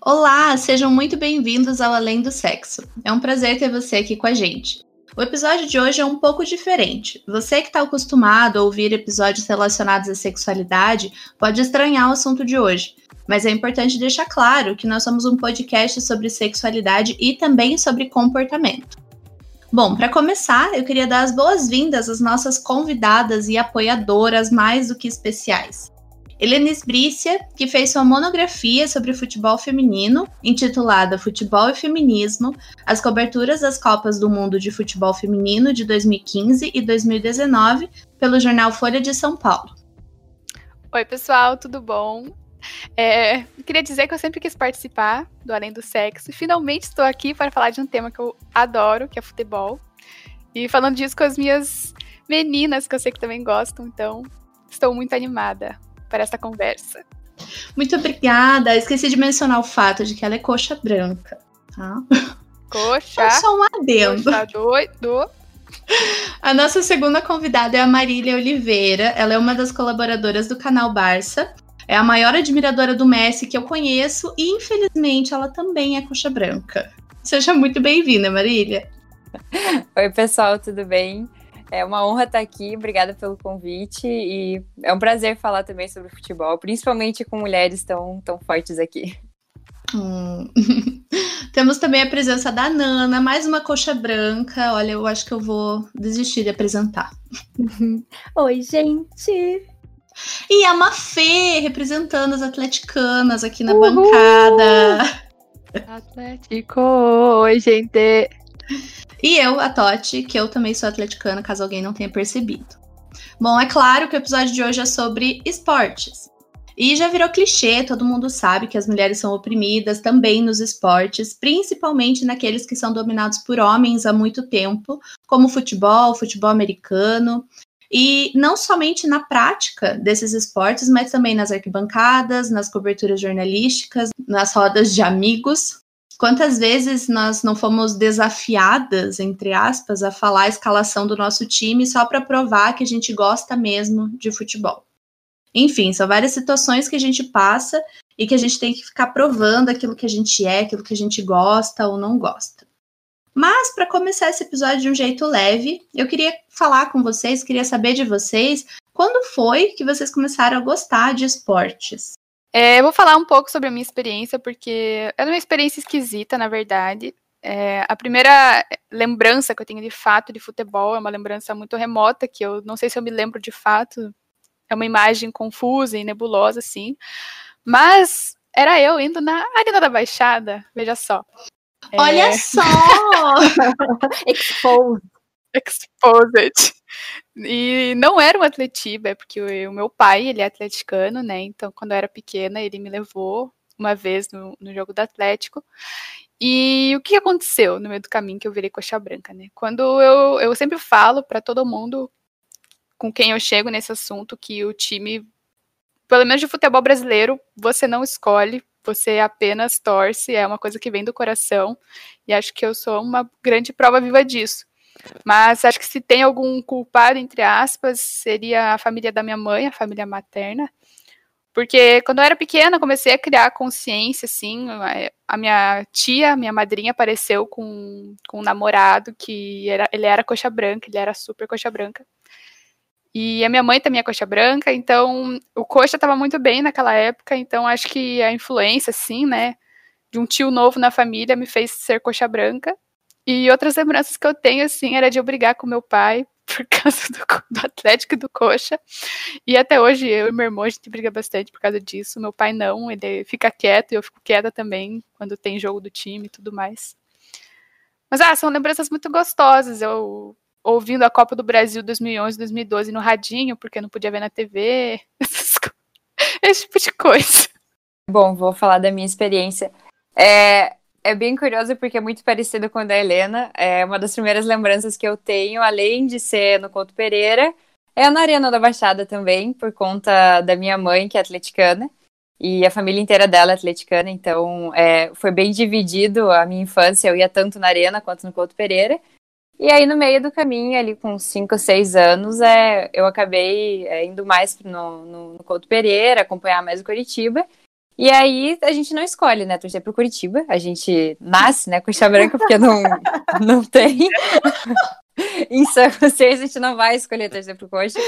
Olá, sejam muito bem-vindos ao Além do Sexo. É um prazer ter você aqui com a gente. O episódio de hoje é um pouco diferente. Você que está acostumado a ouvir episódios relacionados à sexualidade pode estranhar o assunto de hoje, mas é importante deixar claro que nós somos um podcast sobre sexualidade e também sobre comportamento. Bom, para começar, eu queria dar as boas-vindas às nossas convidadas e apoiadoras mais do que especiais. Helenis Brícia, que fez sua monografia sobre futebol feminino, intitulada Futebol e Feminismo: As coberturas das Copas do Mundo de Futebol Feminino de 2015 e 2019, pelo jornal Folha de São Paulo. Oi, pessoal, tudo bom? É, queria dizer que eu sempre quis participar do Além do Sexo e finalmente estou aqui para falar de um tema que eu adoro, que é futebol. E falando disso com as minhas meninas, que eu sei que também gostam, então estou muito animada para essa conversa. Muito obrigada. Esqueci de mencionar o fato de que ela é coxa branca, tá? Coxa. É só um adendo. Coxa doido. A nossa segunda convidada é a Marília Oliveira. Ela é uma das colaboradoras do canal Barça. É a maior admiradora do Messi que eu conheço e, infelizmente, ela também é coxa branca. Seja muito bem-vinda, Marília. Oi, pessoal, tudo bem? É uma honra estar aqui, obrigada pelo convite e é um prazer falar também sobre futebol, principalmente com mulheres tão, tão fortes aqui. Hum. Temos também a presença da Nana, mais uma coxa branca. Olha, eu acho que eu vou desistir de apresentar. Oi, gente! E a Mafê, representando as atleticanas aqui na Uhul. bancada. Atlético, oi, gente! E eu, a Toti, que eu também sou atleticana, caso alguém não tenha percebido. Bom, é claro que o episódio de hoje é sobre esportes. E já virou clichê, todo mundo sabe que as mulheres são oprimidas também nos esportes, principalmente naqueles que são dominados por homens há muito tempo, como futebol, futebol americano. E não somente na prática desses esportes, mas também nas arquibancadas, nas coberturas jornalísticas, nas rodas de amigos, Quantas vezes nós não fomos desafiadas, entre aspas, a falar a escalação do nosso time só para provar que a gente gosta mesmo de futebol? Enfim, são várias situações que a gente passa e que a gente tem que ficar provando aquilo que a gente é, aquilo que a gente gosta ou não gosta. Mas, para começar esse episódio de um jeito leve, eu queria falar com vocês, queria saber de vocês quando foi que vocês começaram a gostar de esportes? É, eu vou falar um pouco sobre a minha experiência, porque é uma experiência esquisita, na verdade. É, a primeira lembrança que eu tenho de fato de futebol é uma lembrança muito remota, que eu não sei se eu me lembro de fato. É uma imagem confusa e nebulosa, assim. Mas era eu indo na Arena da Baixada, veja só. Olha é... só! Exposed. Exposed. E não era um atletiba, é porque o, meu pai, ele é atleticano, né? Então, quando eu era pequena, ele me levou uma vez no, no jogo do Atlético. E o que aconteceu no meio do caminho que eu virei coxa branca, né? Quando eu, eu sempre falo para todo mundo com quem eu chego nesse assunto que o time, pelo menos de futebol brasileiro, você não escolhe, você apenas torce, é uma coisa que vem do coração. E acho que eu sou uma grande prova viva disso. Mas acho que se tem algum culpado, entre aspas, seria a família da minha mãe, a família materna. Porque quando eu era pequena, comecei a criar consciência, assim. A minha tia, minha madrinha, apareceu com, com um namorado que era, ele era coxa branca, ele era super coxa branca. E a minha mãe também é coxa branca, então o coxa estava muito bem naquela época, então acho que a influência, assim, né, de um tio novo na família me fez ser coxa branca. E outras lembranças que eu tenho, assim, era de eu brigar com meu pai por causa do, do, Atlético e do Coxa. E até hoje eu e meu irmão a gente briga bastante por causa disso. Meu pai não, ele fica quieto e eu fico quieta também quando tem jogo do time e tudo mais. Mas ah, são lembranças muito gostosas. Eu ouvindo a Copa do Brasil 2011, 2012 no radinho, porque não podia ver na TV, esse tipo de coisa. Bom, vou falar da minha experiência. É, é bem curioso porque é muito parecido com o da Helena. É uma das primeiras lembranças que eu tenho, além de ser no Couto Pereira, é na Arena da Baixada também, por conta da minha mãe, que é atleticana. E a família inteira dela é atleticana, então é, foi bem dividido a minha infância. Eu ia tanto na Arena quanto no Couto Pereira. E aí, no meio do caminho, ali com 5, 6 anos, é, eu acabei é, indo mais no, no, no Couto Pereira, acompanhar mais o Curitiba. E aí, a gente não escolhe, né, torcer pro Curitiba. A gente nasce, né, com branca, porque não, não tem. em São José a gente não vai escolher torcer pro Coxa,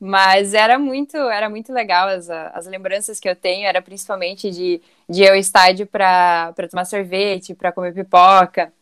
mas era muito, era muito legal as, as lembranças que eu tenho, era principalmente de, de ir ao estádio para tomar sorvete, para comer pipoca.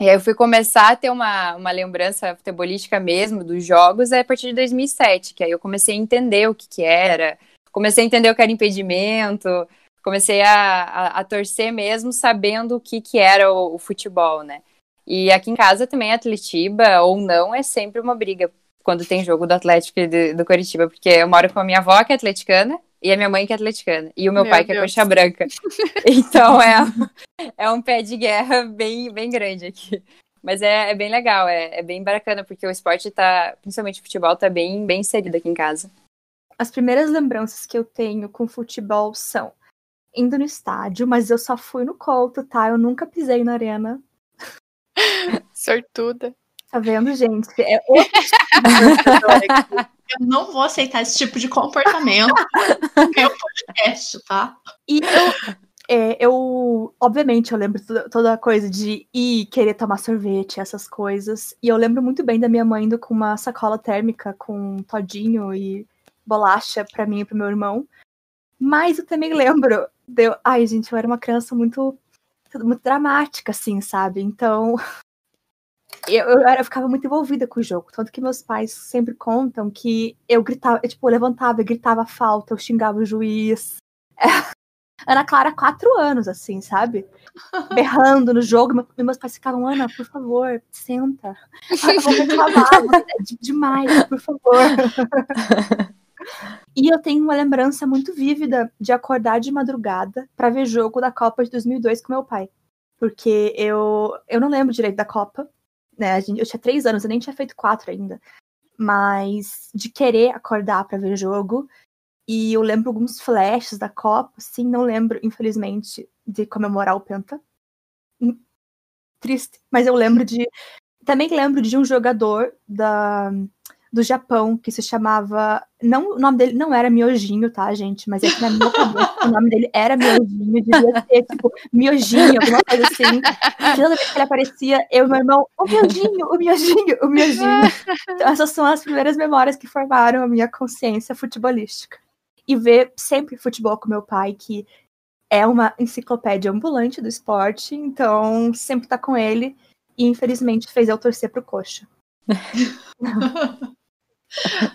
E aí eu fui começar a ter uma, uma lembrança futebolística mesmo dos jogos a partir de 2007, que aí eu comecei a entender o que que era, comecei a entender o que era impedimento, comecei a, a, a torcer mesmo sabendo o que que era o, o futebol, né? E aqui em casa também, Atletiba ou não, é sempre uma briga quando tem jogo do Atlético e do, do Curitiba, porque eu moro com a minha avó, que é atleticana, e a minha mãe, que é atleticana, e o meu, meu pai, que é coxa branca. Então é, é um pé de guerra bem, bem grande aqui. Mas é, é bem legal, é, é bem bacana, porque o esporte tá, principalmente o futebol, tá bem, bem inserido aqui em casa. As primeiras lembranças que eu tenho com futebol são indo no estádio, mas eu só fui no Couto, tá? Eu nunca pisei na arena. Sortuda. Tá vendo, gente? É outro tipo Eu não vou aceitar esse tipo de comportamento no meu podcast, tá? E eu, é, eu, obviamente, eu lembro toda, toda a coisa de ir querer tomar sorvete, essas coisas. E eu lembro muito bem da minha mãe indo com uma sacola térmica com todinho e bolacha para mim e pro meu irmão. Mas eu também lembro, deu, ai, gente, eu era uma criança muito muito dramática, assim, sabe? Então, eu, eu, eu, ficava muito envolvida com o jogo. Tanto que meus pais sempre contam que eu gritava, eu, tipo, eu levantava, eu gritava falta, eu xingava o juiz. É, Ana Clara, quatro anos, assim, sabe? Berrando no jogo. E meus pais ficavam, Ana, por favor, senta. Eu vou reclamar, é demais, por favor. E eu tenho uma lembrança muito vívida de acordar de madrugada para ver jogo da Copa de 2002 com meu pai. Porque eu, eu não lembro direito da Copa, né? Eu tinha três anos, eu nem tinha feito quatro ainda. Mas de querer acordar para ver jogo. E eu lembro alguns flashes da Copa, sim, não lembro, infelizmente, de comemorar o Penta. Hum, triste, mas eu lembro de. Também lembro de um jogador da do Japão que se chamava. Não, o nome dele não era Miojinho, tá, gente? Mas é que na minha cabeça o nome dele era Miojinho, devia ser tipo Miojinho, alguma coisa assim. Toda vez que ele aparecia, eu e meu irmão, o Miojinho, o Miojinho, o Miojinho. Então, essas são as primeiras memórias que formaram a minha consciência futebolística. E ver sempre futebol com meu pai, que é uma enciclopédia ambulante do esporte, então sempre tá com ele. E infelizmente fez eu torcer pro coxa.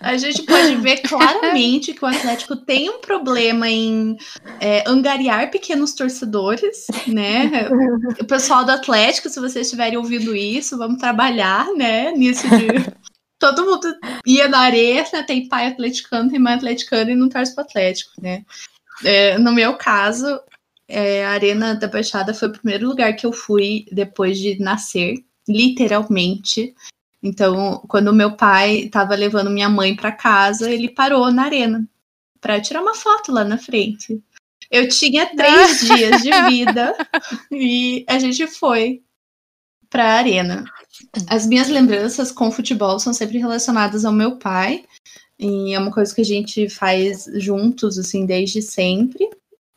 A gente pode ver claramente que o Atlético tem um problema em é, angariar pequenos torcedores, né? O pessoal do Atlético, se vocês estiverem ouvindo isso, vamos trabalhar, né? Nisso de. Todo mundo ia na arena, tem pai atleticano, tem mãe atleticana e não torce pro Atlético, né? É, no meu caso, é, a Arena da Baixada foi o primeiro lugar que eu fui depois de nascer, literalmente. Então, quando meu pai estava levando minha mãe para casa, ele parou na arena para tirar uma foto lá na frente. Eu tinha três dias de vida e a gente foi para a arena. As minhas lembranças com futebol são sempre relacionadas ao meu pai e é uma coisa que a gente faz juntos assim desde sempre.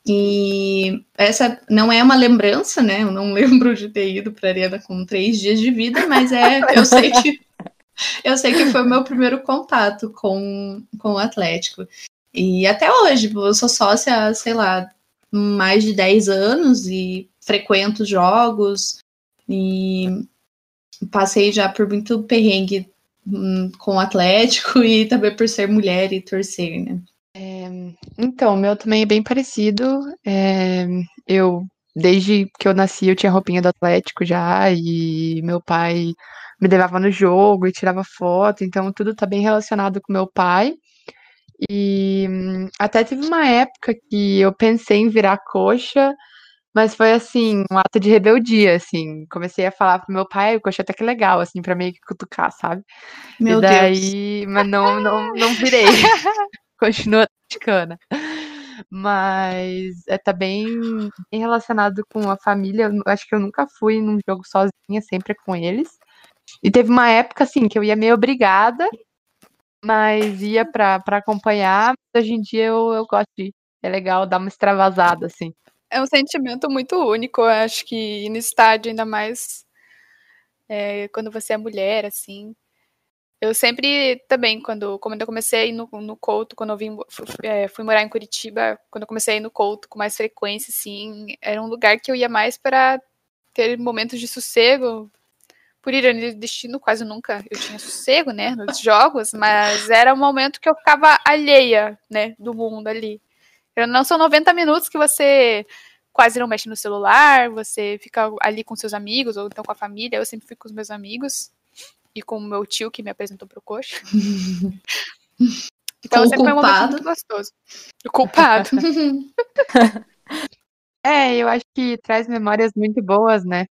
E essa não é uma lembrança, né? Eu não lembro de ter ido para a arena com três dias de vida, mas é, eu sei que eu sei que foi o meu primeiro contato com, com o Atlético. E até hoje, eu sou sócia, sei lá, mais de 10 anos e frequento jogos e passei já por muito perrengue hum, com o Atlético e também por ser mulher e torcer, né? Então, o meu também é bem parecido. É, eu, desde que eu nasci, eu tinha roupinha do Atlético já, e meu pai me levava no jogo e tirava foto, então tudo tá bem relacionado com meu pai. E até teve uma época que eu pensei em virar coxa, mas foi assim, um ato de rebeldia, assim. Comecei a falar pro meu pai, o coxa até que legal, assim, pra meio que cutucar, sabe? Meu e daí, Deus. mas não, não, não virei. Continua atleticana. Mas é, tá bem, bem relacionado com a família. Eu acho que eu nunca fui num jogo sozinha, sempre com eles. E teve uma época, assim, que eu ia meio obrigada, mas ia pra, acompanhar. Hoje em dia eu, eu gosto de ir. É legal dar uma extravasada, assim. É um sentimento muito único, eu acho que no estádio, ainda mais é, quando você é mulher, assim. Eu sempre também, quando, quando eu comecei no, no Couto, quando eu vim, fui, é, fui morar em Curitiba, quando eu comecei no Couto com mais frequência, assim, era um lugar que eu ia mais para ter momentos de sossego. Por ironia do destino, quase nunca eu tinha sossego, né, nos jogos, mas era um momento que eu ficava alheia, né, do mundo ali. Não são 90 minutos que você quase não mexe no celular, você fica ali com seus amigos, ou então com a família. Eu sempre fico com os meus amigos e com o meu tio que me apresentou pro coxa. Então Com o sempre foi um momento muito gostoso. O culpado. É, eu acho que traz memórias muito boas, né?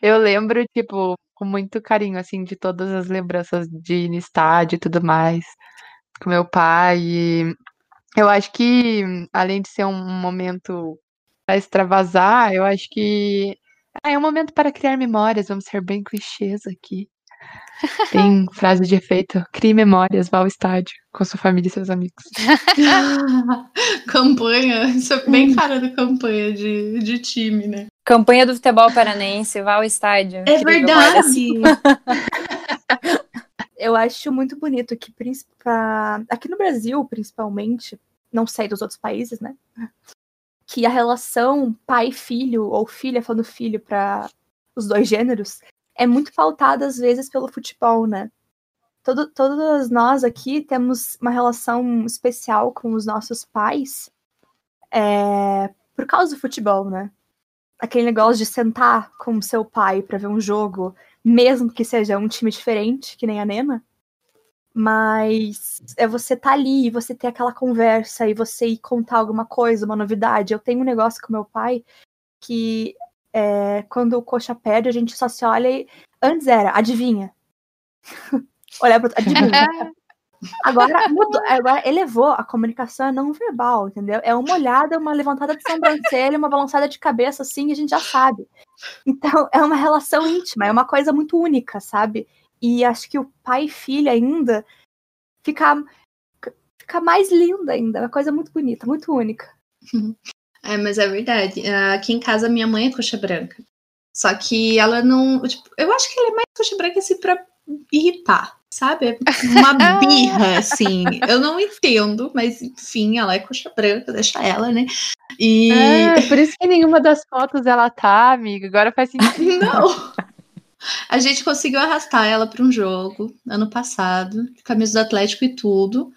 Eu lembro, tipo, com muito carinho, assim, de todas as lembranças de ir no estádio e tudo mais, com meu pai. E eu acho que, além de ser um momento para extravasar, eu acho que ah, é um momento para criar memórias. Vamos ser bem clichês aqui. Tem frase de efeito: crie memórias, vá ao estádio com sua família e seus amigos. campanha, isso é bem cara da campanha de, de time, né? Campanha do futebol paranense, vá ao estádio. É verdade. Eu acho muito bonito que pra- aqui no Brasil, principalmente, não sei dos outros países, né? Que a relação pai-filho ou filha falando filho para os dois gêneros é muito pautada às vezes pelo futebol, né? Todo, todas nós aqui temos uma relação especial com os nossos pais é, por causa do futebol, né? Aquele negócio de sentar com o seu pai para ver um jogo, mesmo que seja um time diferente, que nem a Nena. Mas é você tá ali e você ter aquela conversa e você ir contar alguma coisa, uma novidade. Eu tenho um negócio com meu pai que é, quando o coxa perde, a gente só se olha e. Antes era, adivinha. Olhar pro. Adivinha. Agora, mudou, agora elevou a comunicação é não verbal, entendeu? É uma olhada, uma levantada de sobrancelha, uma balançada de cabeça, assim, e a gente já sabe. Então, é uma relação íntima, é uma coisa muito única, sabe? E acho que o pai e filha ainda fica, fica mais linda ainda. É uma coisa muito bonita, muito única. É, mas é verdade. Aqui em casa, minha mãe é coxa branca. Só que ela não. Tipo, eu acho que ela é mais coxa branca assim pra irritar, sabe? É Uma birra, assim. Eu não entendo, mas enfim, ela é coxa branca, deixa ela, né? E. Ah, por isso que nenhuma das fotos ela tá, amiga. Agora faz sentido. Não! A gente conseguiu arrastar ela para um jogo ano passado, camisa do Atlético e tudo.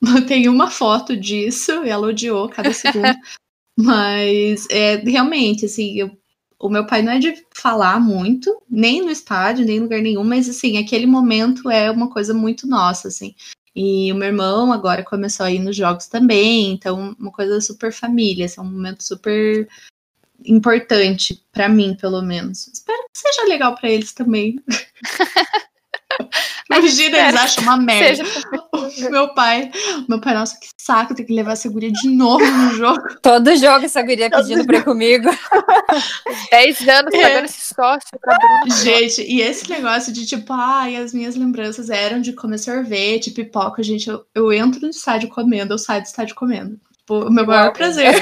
Tem uma foto disso e ela odiou cada segundo. Mas é, realmente, assim, eu- o meu pai não é de falar muito, nem no estádio, nem em lugar nenhum, mas assim, aquele momento é uma coisa muito nossa, assim. E o meu irmão agora começou a ir nos jogos também, então uma coisa super família, assim, um momento super importante pra mim, pelo menos. Espero que seja legal pra eles também. Imagina, eles espero acham uma merda. Seja O meu pai, meu pai, nossa, que saco, tem que levar essa guria de novo no jogo. Todo jogo essa guria pedindo pra ir comigo. 10 anos É. pagando esse sócio pra. Gente, e esse negócio de tipo, ai, as minhas lembranças eram de comer sorvete, pipoca, gente, eu, eu entro no estádio comendo, eu saio do estádio comendo. Tipo, o meu maior prazer.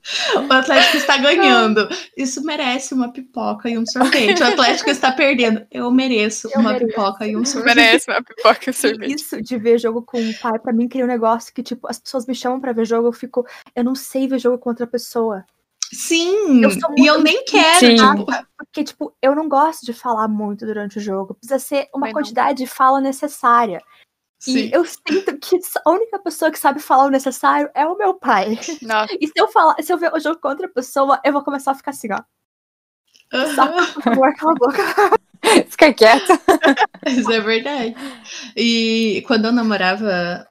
O Atlético está ganhando. Isso merece uma pipoca e um sorvete. O Atlético está perdendo. Eu mereço Eu uma mereço. pipoca e um sorvete. Merece uma pipoca e um sorvete. isso de ver jogo com o pai, pra mim, cria um negócio que, tipo, as pessoas me chamam pra ver jogo, eu fico. Eu não sei ver jogo com outra pessoa. Sim, Eu e eu nem quero, tipo, Porque, tipo, eu não gosto de falar muito durante o jogo. Precisa ser uma não. quantidade de fala necessária. Sim. E eu sinto que a única pessoa que sabe falar o necessário é o meu pai. Nossa, E se eu falar, se eu ver o jogo com outra pessoa, eu vou começar a ficar assim, ó. Só, Aham. por favor, cala a boca. Fica quieta. Isso é verdade. E quando eu namorava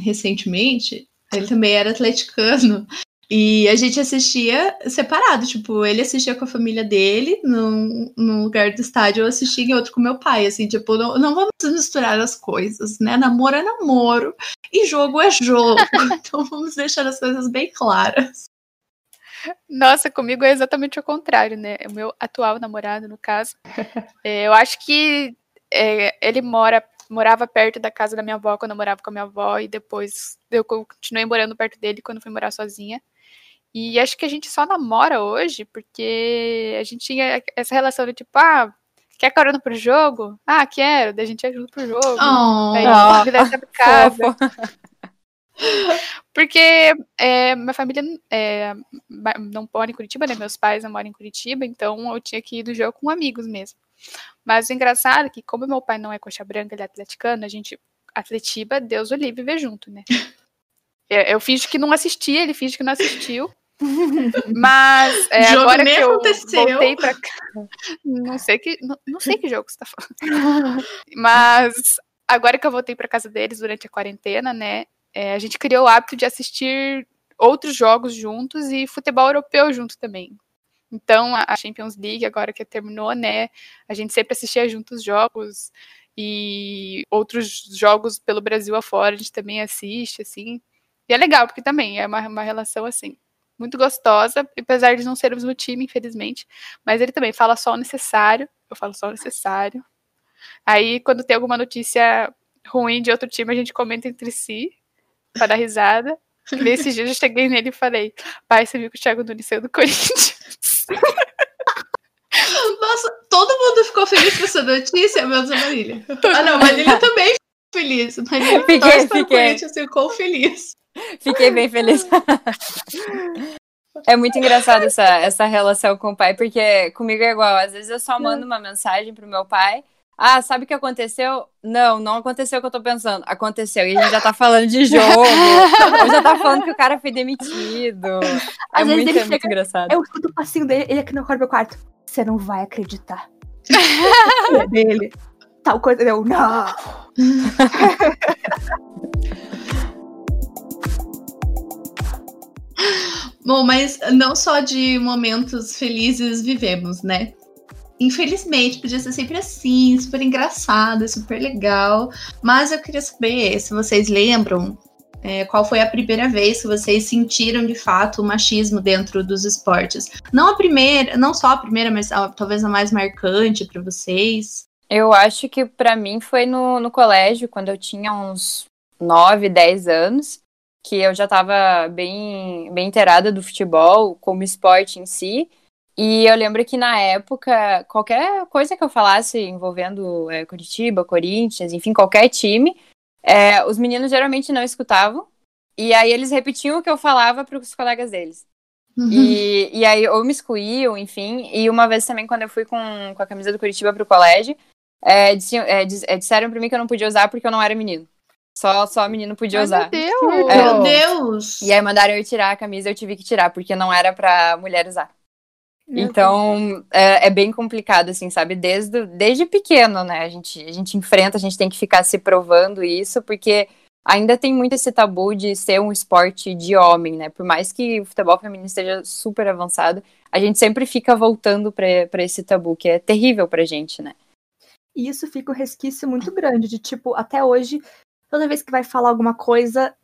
recentemente, ele também era atleticano. E a gente assistia separado, tipo, ele assistia com a família dele num, num lugar do estádio, eu assistia em outro com meu pai, assim, tipo, não, não vamos misturar as coisas, né? Namoro é namoro. E jogo é jogo. Então vamos deixar as coisas bem claras. Nossa, comigo é exatamente o contrário, né? O meu atual namorado, no caso. É, eu acho que é, ele mora, morava perto da casa da minha avó quando eu morava com a minha avó, e depois eu continuei morando perto dele quando fui morar sozinha. E acho que a gente só namora hoje porque a gente tinha essa relação de tipo, ah, quer carona pro jogo? Ah, quero. Daí a gente junto pro jogo. Oh, Daí a vida pra casa. Porque é, minha família é, não mora em Curitiba, né? Meus pais não moram em Curitiba, então eu tinha que ir do jogo com amigos mesmo. Mas o engraçado é que, como meu pai não é coxa branca, ele é atleticano, a gente, Atletiba, Deus o livre, vê junto, né? Eu, eu finjo que não assisti, ele finge que não assistiu. Mas é, Jogo agora que eu aconteceu. voltei pra cá. Não sei que, não, não sei que jogo você tá falando. Mas agora que eu voltei pra casa deles durante a quarentena, né? é, a gente criou o hábito de assistir outros jogos juntos e futebol europeu junto também. Então, a a Champions League, agora que terminou, né? A gente sempre assistia juntos jogos e outros jogos pelo Brasil afora, a gente também assiste, assim. E é legal, porque também é uma, uma relação, assim, muito gostosa, apesar de não sermos no time, infelizmente. Mas ele também fala só o necessário, eu falo só o necessário. Aí, quando tem alguma notícia ruim de outro time, a gente comenta entre si, pra dar risada. Esses dias eu cheguei nele e falei, pai, você viu que o Thiago Nunes saiu do Corinthians? Nossa, todo mundo ficou feliz com essa notícia, menos a Marília. Ah, não, a Marília também ficou feliz. Marília Fiquei, para fiquei. Corinthians ficou feliz. Fiquei bem feliz. É muito engraçado essa, essa relação com o pai, porque comigo é igual. Às vezes eu só mando uma mensagem pro meu pai. Ah, sabe o que aconteceu? Não, não aconteceu o que eu tô pensando. Aconteceu. E a gente já tá falando de jogo. Já tá falando que o cara foi demitido. É Às vezes muito, é muito engraçado. Eu escuto o passinho dele, ele aqui no quarto do quarto. Você não vai acreditar. é dele. Tal coisa. Eu, não. Bom, mas não só de momentos felizes vivemos, né? Infelizmente, podia ser sempre assim, super engraçado, super legal. Mas eu queria saber se vocês lembram é, qual foi a primeira vez que vocês sentiram de fato o machismo dentro dos esportes. Não a primeira, não só a primeira, mas a- talvez a mais marcante para vocês. Eu acho que pra mim foi no, no colégio, quando eu tinha uns 9, 10 anos, que eu já estava bem, bem inteirada do futebol como esporte em si. E eu lembro que na época, qualquer coisa que eu falasse envolvendo é, Curitiba, Corinthians, enfim, qualquer time, é, os meninos geralmente não escutavam. E aí eles repetiam o que eu falava para os colegas deles. E, e aí, ou me excluíam, enfim. E uma vez também, quando eu fui com, com a camisa do Curitiba pro colégio, é, é, é, disseram pra mim que eu não podia usar porque eu não era menino. Só, só menino podia Ai, usar. meu Deus! É. Meu Deus! E aí mandaram eu tirar a camisa, eu tive que tirar, porque não era pra mulher usar. Então, é, é bem complicado, assim, sabe? Desde, desde pequeno, né? A gente, a gente enfrenta, a gente tem que ficar se provando isso, porque ainda tem muito esse tabu de ser um esporte de homem, né? Por mais que o futebol feminino esteja super avançado, a gente sempre fica voltando pra pra esse tabu, que é terrível pra gente, né? E isso fica um resquício muito grande, de tipo, até hoje, toda vez que vai falar alguma coisa,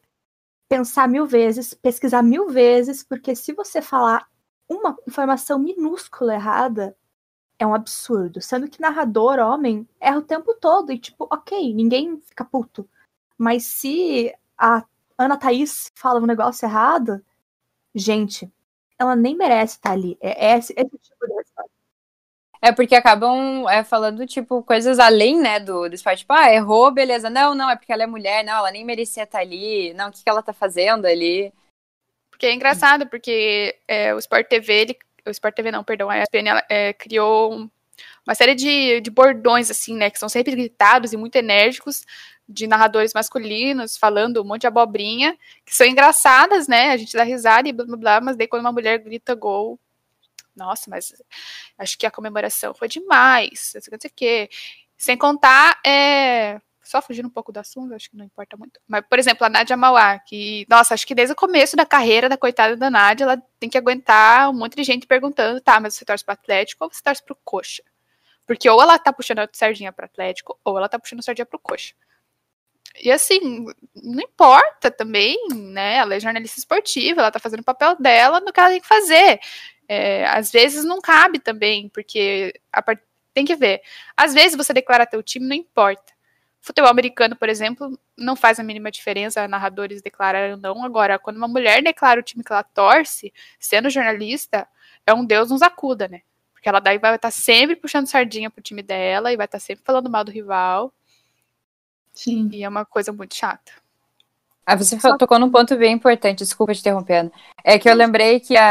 pensar mil vezes, pesquisar mil vezes, porque se você falar uma informação minúscula errada, é um absurdo. Sendo que narrador, homem, erra o tempo todo. E tipo, ok, ninguém fica puto. Mas se a Ana Thaís fala um negócio errado, gente, ela nem merece estar ali. É esse, esse tipo de. É porque acabam é, falando, tipo, coisas além, né, do, do esporte. Tipo, ah, errou, beleza. Não, não, é porque ela é mulher. Não, ela nem merecia estar ali. Não, o que, que ela tá fazendo ali? Porque é engraçado, porque é, o Sport TV, ele, o Sport TV não, perdão, a ESPN ela, é, criou um- uma série de, de bordões, assim, né, que são sempre gritados e muito enérgicos, de narradores masculinos, falando um monte de abobrinha, que são engraçadas, né, a gente dá risada e blá, blá, blá, mas daí quando uma mulher grita gol, nossa, mas acho que a comemoração foi demais, não sei o que. Sem contar, é, só fugindo um pouco do assunto, acho que não importa muito. Mas, por exemplo, a Nádia Mauá, que, nossa, acho que desde o começo da carreira da coitada da Nádia, ela tem que aguentar um monte de gente perguntando, tá, mas você torce pro Atlético ou você torce pro Coxa? Porque ou ela tá puxando a sardinha pro Atlético, ou ela tá puxando a sardinha pro Coxa. E assim, não importa também, né? Ela é jornalista esportiva, ela tá fazendo o papel dela no que ela tem que fazer. É, às vezes não cabe também, porque a part... tem que ver. Às vezes você declara teu time, não importa. Futebol americano, por exemplo, não faz a mínima diferença narradores declararem ou não. Agora, quando uma mulher declara o time que ela torce, sendo jornalista, é um Deus nos acuda, né? Porque ela daí vai estar sempre puxando sardinha pro time dela e vai estar sempre falando mal do rival. Sim. E é uma coisa muito chata. Ah, você fa- tocou num ponto bem importante, desculpa te interrompendo. É que eu lembrei que a,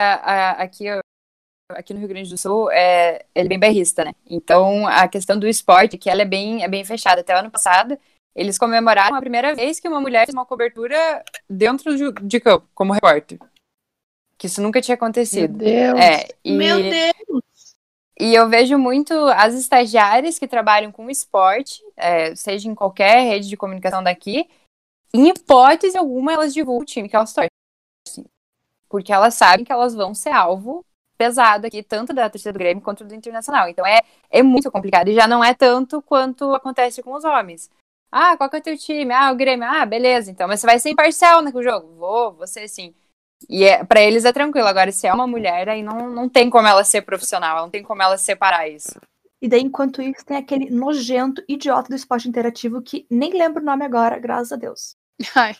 a- a- aqui, aqui no Rio Grande do Sul é, ele é bem bairrista, né? Então a questão do esporte, que ela é bem, é bem fechada. Até o ano passado, eles comemoraram a primeira vez que uma mulher fez uma cobertura dentro de, de campo, como repórter. Que isso nunca tinha Meu acontecido. Deus. É, e, Meu Deus! e eu vejo muito as estagiárias que trabalham com esporte, é, seja em qualquer rede de comunicação daqui, em hipótese alguma elas divulgam o time que elas torcem. Porque elas sabem que elas vão ser alvo pesado aqui, tanto da torcida do Grêmio quanto do Internacional. Então é, é muito complicado. E já não é tanto quanto acontece com os homens. Ah, qual que é o teu time? Ah, o Grêmio. Ah, beleza. Então, mas você vai ser imparcial no jogo? Vou, vou ser sim. E é, para eles é tranquilo. Agora, se é uma mulher, aí não, não tem como ela ser profissional, não tem como ela separar isso. E daí, enquanto isso, tem aquele nojento idiota do esporte interativo que nem lembro o nome agora, graças a Deus. Ai,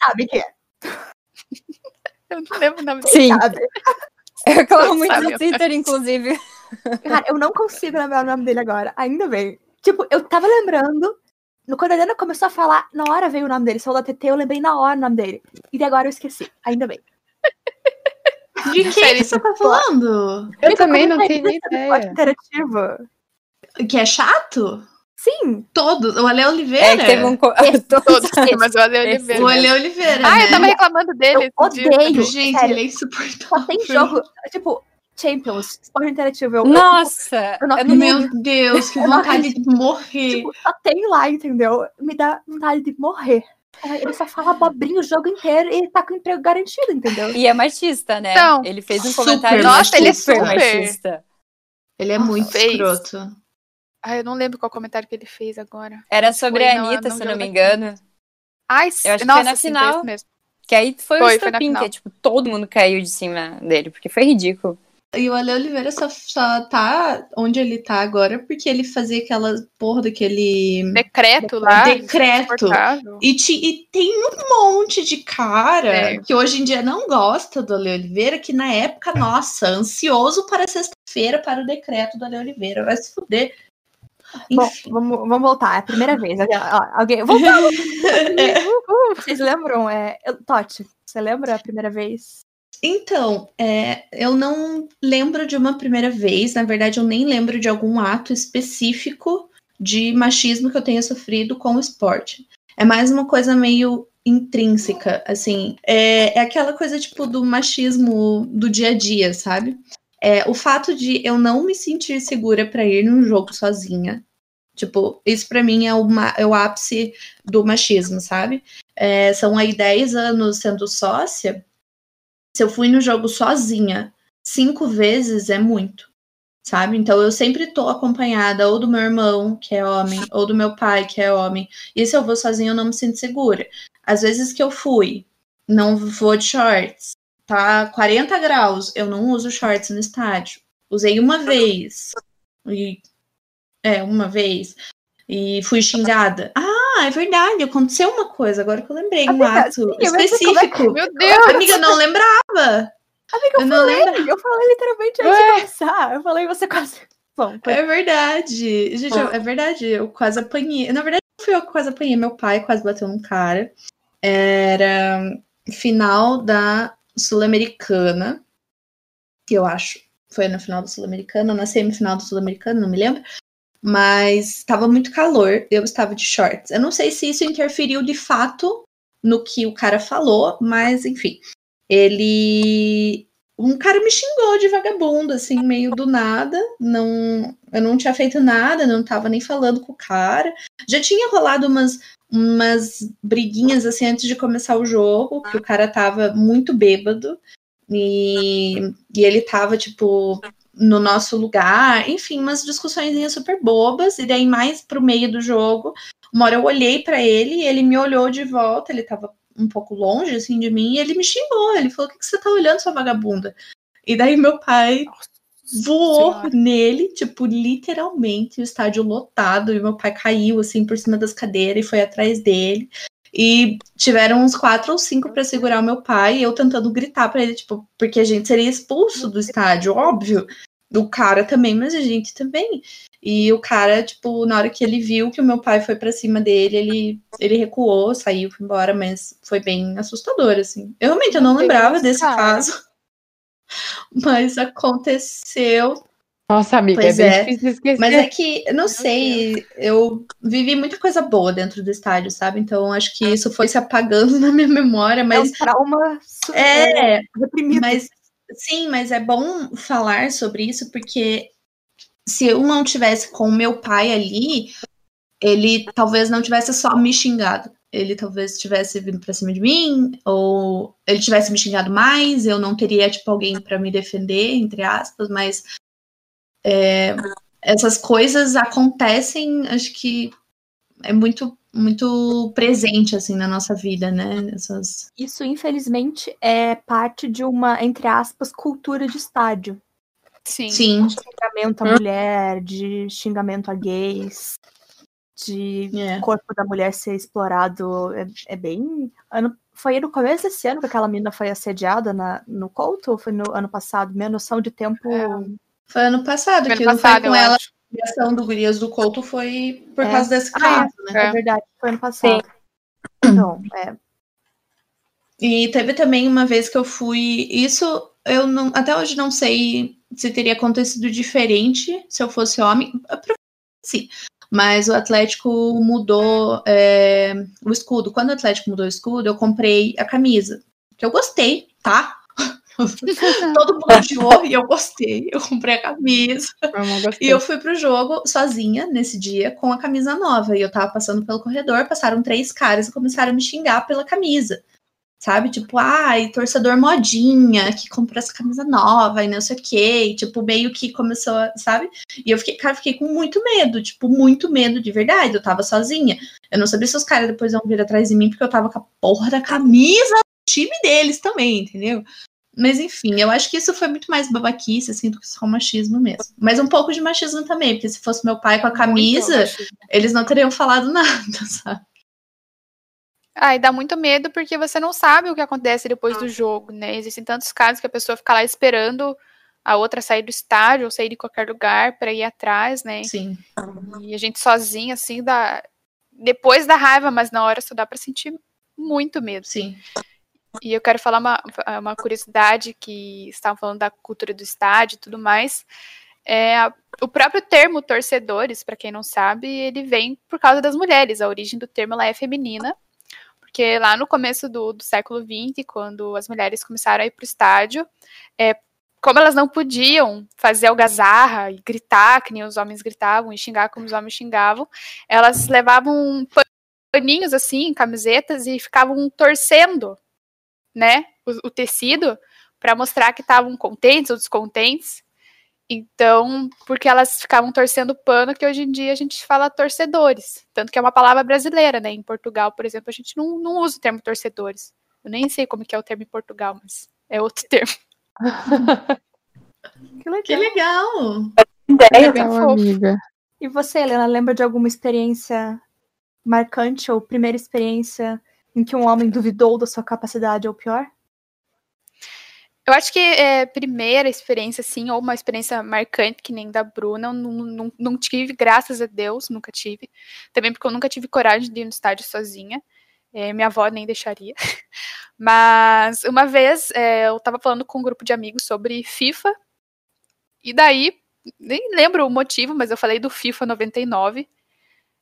Sabe quem é? eu não lembro o nome dele. Sim. Sabe? Eu reclamo muito Sabe, no Twitter, inclusive. Cara, eu não consigo lembrar o nome dele agora. Ainda bem. Tipo, eu tava lembrando. No, quando a Helena começou a falar, na hora veio o nome dele. Falou da TT, eu lembrei na hora o nome dele. E agora eu esqueci. Ainda bem. De quem Sério, que você tá falando? Eu Ele também não comentou tenho nem ideia. interativo. Que é chato? Sim. Todos. O Ale Oliveira. É teve um. Todos, mas o Ale Oliveira. O Ale Oliveira. Ah, né? eu tava reclamando dele. Eu dia odeio. também. Gente, sério. ele é insuportável. Só tem jogo. Tipo, Champions, esporte interativo. Eu, Nossa! Eu não- eu não- Meu Deus, que vontade de morrer. tipo, só tem lá, entendeu? Me dá vontade de morrer. É, Ele só fala abobrinho o jogo inteiro e ele tá com o emprego garantido, entendeu? E é machista, né? Então, ele fez um super comentário Nossa, ele é super machista. Ele é Nossa, muito fez. escroto. Ah, eu não lembro qual comentário que ele fez agora. Era sobre Foi a Anitta, se eu não jogo me engano. Ai, Eu acho que nossa, foi na sim, final. isso mesmo. Que aí foi, o Foi, foi na estopim, final. que tipo, todo mundo caiu de cima dele, porque foi ridículo. E o Ale Oliveira só, só tá onde ele tá agora porque ele fazia aquela porra daquele Decreto lá. decreto. E, ti- e tem um monte de cara É. que hoje em dia não gosta do Ale Oliveira, que na época, nossa, ansioso para sexta-feira para o decreto do Ale Oliveira. Vai se fuder. Bom, vamos, vamos voltar. É a primeira vez. Alguém, ó, alguém. Vocês lembram? É, Totti, você lembra a primeira vez? Então, é, eu não lembro de uma primeira vez, na verdade, eu nem lembro de algum ato específico de machismo que eu tenha sofrido com o esporte. É mais uma coisa meio intrínseca, assim. É, é aquela coisa, tipo, do machismo do dia a dia, sabe? É, o fato de eu não me sentir segura para ir num jogo sozinha. Tipo, isso pra mim é o, ma- é o ápice do machismo, sabe? É, são aí 10 anos sendo sócia. Se eu fui no jogo sozinha cinco vezes, é muito, sabe? Então eu sempre tô acompanhada ou do meu irmão, que é homem, ou do meu pai, que é homem. E se eu vou sozinha, eu não me sinto segura. Às vezes que eu fui, não vou de shorts, tá 40 graus, eu não uso shorts no estádio. Usei uma vez. E, é, uma vez. E fui xingada. Ah, é verdade, aconteceu uma coisa, agora que eu lembrei, um Amiga, ato sim, como é que- específico. Meu Deus! Amiga, eu não lembrava. Amiga, eu, Eu falei, eu falei literalmente antes de começar. Eu falei, você quase. Bom, É verdade. Gente, eu- é verdade. Eu quase apanhei. Na verdade, não fui eu que quase apanhei. Meu pai quase bateu num cara. Era final da Sul-Americana. Que eu acho. Foi na final da Sul-Americana, na semifinal da Sul-Americana, não me lembro. Mas estava muito calor, eu estava de shorts. Eu não sei se isso interferiu de fato no que o cara falou, mas enfim. Ele um cara me xingou de vagabundo, assim, meio do nada. Não, eu não tinha feito nada, não tava nem falando com o cara. Já tinha rolado umas, umas briguinhas, assim, antes de começar o jogo, que o cara tava muito bêbado. E, e ele tava, tipo, no nosso lugar. Enfim, umas discussões super bobas. E daí, mais pro meio do jogo, Uma hora eu olhei pra ele, ele me olhou de volta, ele tava um pouco longe, assim, de mim, e ele me xingou. Ele falou: O que, que você tá olhando, sua vagabunda? E daí meu pai voou Senhora. nele, tipo, literalmente, o estádio lotado, e meu pai caiu, assim, por cima das cadeiras e foi atrás dele. E tiveram uns quatro ou cinco pra segurar o meu pai, e eu tentando gritar pra ele, tipo, porque a gente seria expulso do estádio, óbvio. O cara também, mas a gente também. E o cara, tipo, na hora que ele viu que o meu pai foi pra cima dele, ele, ele recuou, saiu, foi embora, mas foi bem assustador, assim. Eu realmente eu não lembrava desse caso. Mas aconteceu. Nossa, amiga, Pois é bem é. difícil esquecer. Mas é que, eu não Meu sei, eu vivi muita coisa boa dentro do estádio, sabe? Então acho que isso foi se apagando na minha memória, É mas um trauma su- é, reprimido. mas sim, mas é bom falar sobre isso porque se eu não tivesse com o meu pai ali, ele talvez não tivesse só me xingado. Ele talvez tivesse vindo pra cima de mim, ou ele tivesse me xingado mais, eu não teria, tipo, alguém pra me defender, entre aspas, mas é, essas coisas acontecem, acho que é muito, muito presente, assim, na nossa vida, né? Essas... Isso, infelizmente, é parte de uma, entre aspas, cultura de estádio. Sim. Sim, Xingamento à mulher, de xingamento a gays, de é. corpo da mulher ser explorado. É, é bem. Ano, foi no começo desse ano que aquela menina foi assediada na, no Couto ou foi no ano passado? Minha noção de tempo. É. Foi ano passado, Ano que não foi passado, com eu ela. acho. A criação do Gurias do Couto foi por É. causa desse Ah, caso, né? É verdade, foi ano passado. Então, é. E teve também uma vez que eu fui. Isso eu não. Até hoje não sei se teria acontecido diferente se eu fosse homem. Sim. Mas o Atlético mudou é, o escudo. Quando o Atlético mudou o escudo, eu comprei a camisa. Que eu gostei, tá? Todo mundo odiou e eu gostei. Eu comprei a camisa. Eu. E eu fui pro jogo sozinha nesse dia com a camisa nova. E eu tava passando pelo corredor, passaram três caras e começaram a me xingar pela camisa. Sabe? Tipo, ai, torcedor modinha, que comprou essa camisa nova e não sei o quê. E, tipo, meio que começou, sabe? E eu fiquei, cara, fiquei com muito medo, tipo, muito medo de verdade. Eu tava sozinha. Eu não sabia se os caras depois iam vir atrás de mim, porque eu tava com a porra da camisa do time deles também, entendeu? Mas enfim, eu acho que isso foi muito mais babaquice, assim, do que só machismo mesmo. Mas um pouco de machismo também, porque se fosse meu pai com a camisa, eles não teriam falado nada, sabe? Ah, e dá muito medo porque você não sabe o que acontece depois do jogo, né? Existem tantos casos que a pessoa fica lá esperando a outra sair do estádio ou sair de qualquer lugar para ir atrás, né? Sim. E a gente sozinha, assim, dá. Depois da raiva, mas na hora só dá pra sentir muito medo. Sim. E eu quero falar uma, uma curiosidade que estavam falando da cultura do estádio e tudo mais. É, o próprio termo torcedores, para quem não sabe, ele vem por causa das mulheres. A origem do termo é feminina, porque lá no começo do, do século XX, quando as mulheres começaram a ir para o estádio, é, como elas não podiam fazer algazarra e gritar, que nem os homens gritavam, e xingar como os homens xingavam, elas levavam paninhos assim, camisetas, e ficavam torcendo né, o, o tecido para mostrar que estavam contentes ou descontentes. Então, porque elas ficavam torcendo pano, que hoje em dia a gente fala torcedores. Tanto que é uma palavra brasileira, né? Em Portugal, por exemplo, a gente não, não usa o termo torcedores. Eu nem sei como que é o termo em Portugal, mas é outro termo. Que legal. Que legal! É bem Então, fofo. amiga. E você, Helena, lembra de alguma experiência marcante ou primeira experiência em que um homem duvidou da sua capacidade ou pior? Eu acho que é, primeira experiência, assim, ou uma experiência marcante, que nem da Bruna, eu não, não, não tive, graças a Deus, nunca tive. Também porque eu nunca tive coragem de ir no estádio sozinha. É, minha avó nem deixaria. Mas uma vez é, eu tava falando com um grupo de amigos sobre FIFA. E daí, nem lembro o motivo, mas eu falei do FIFA 99.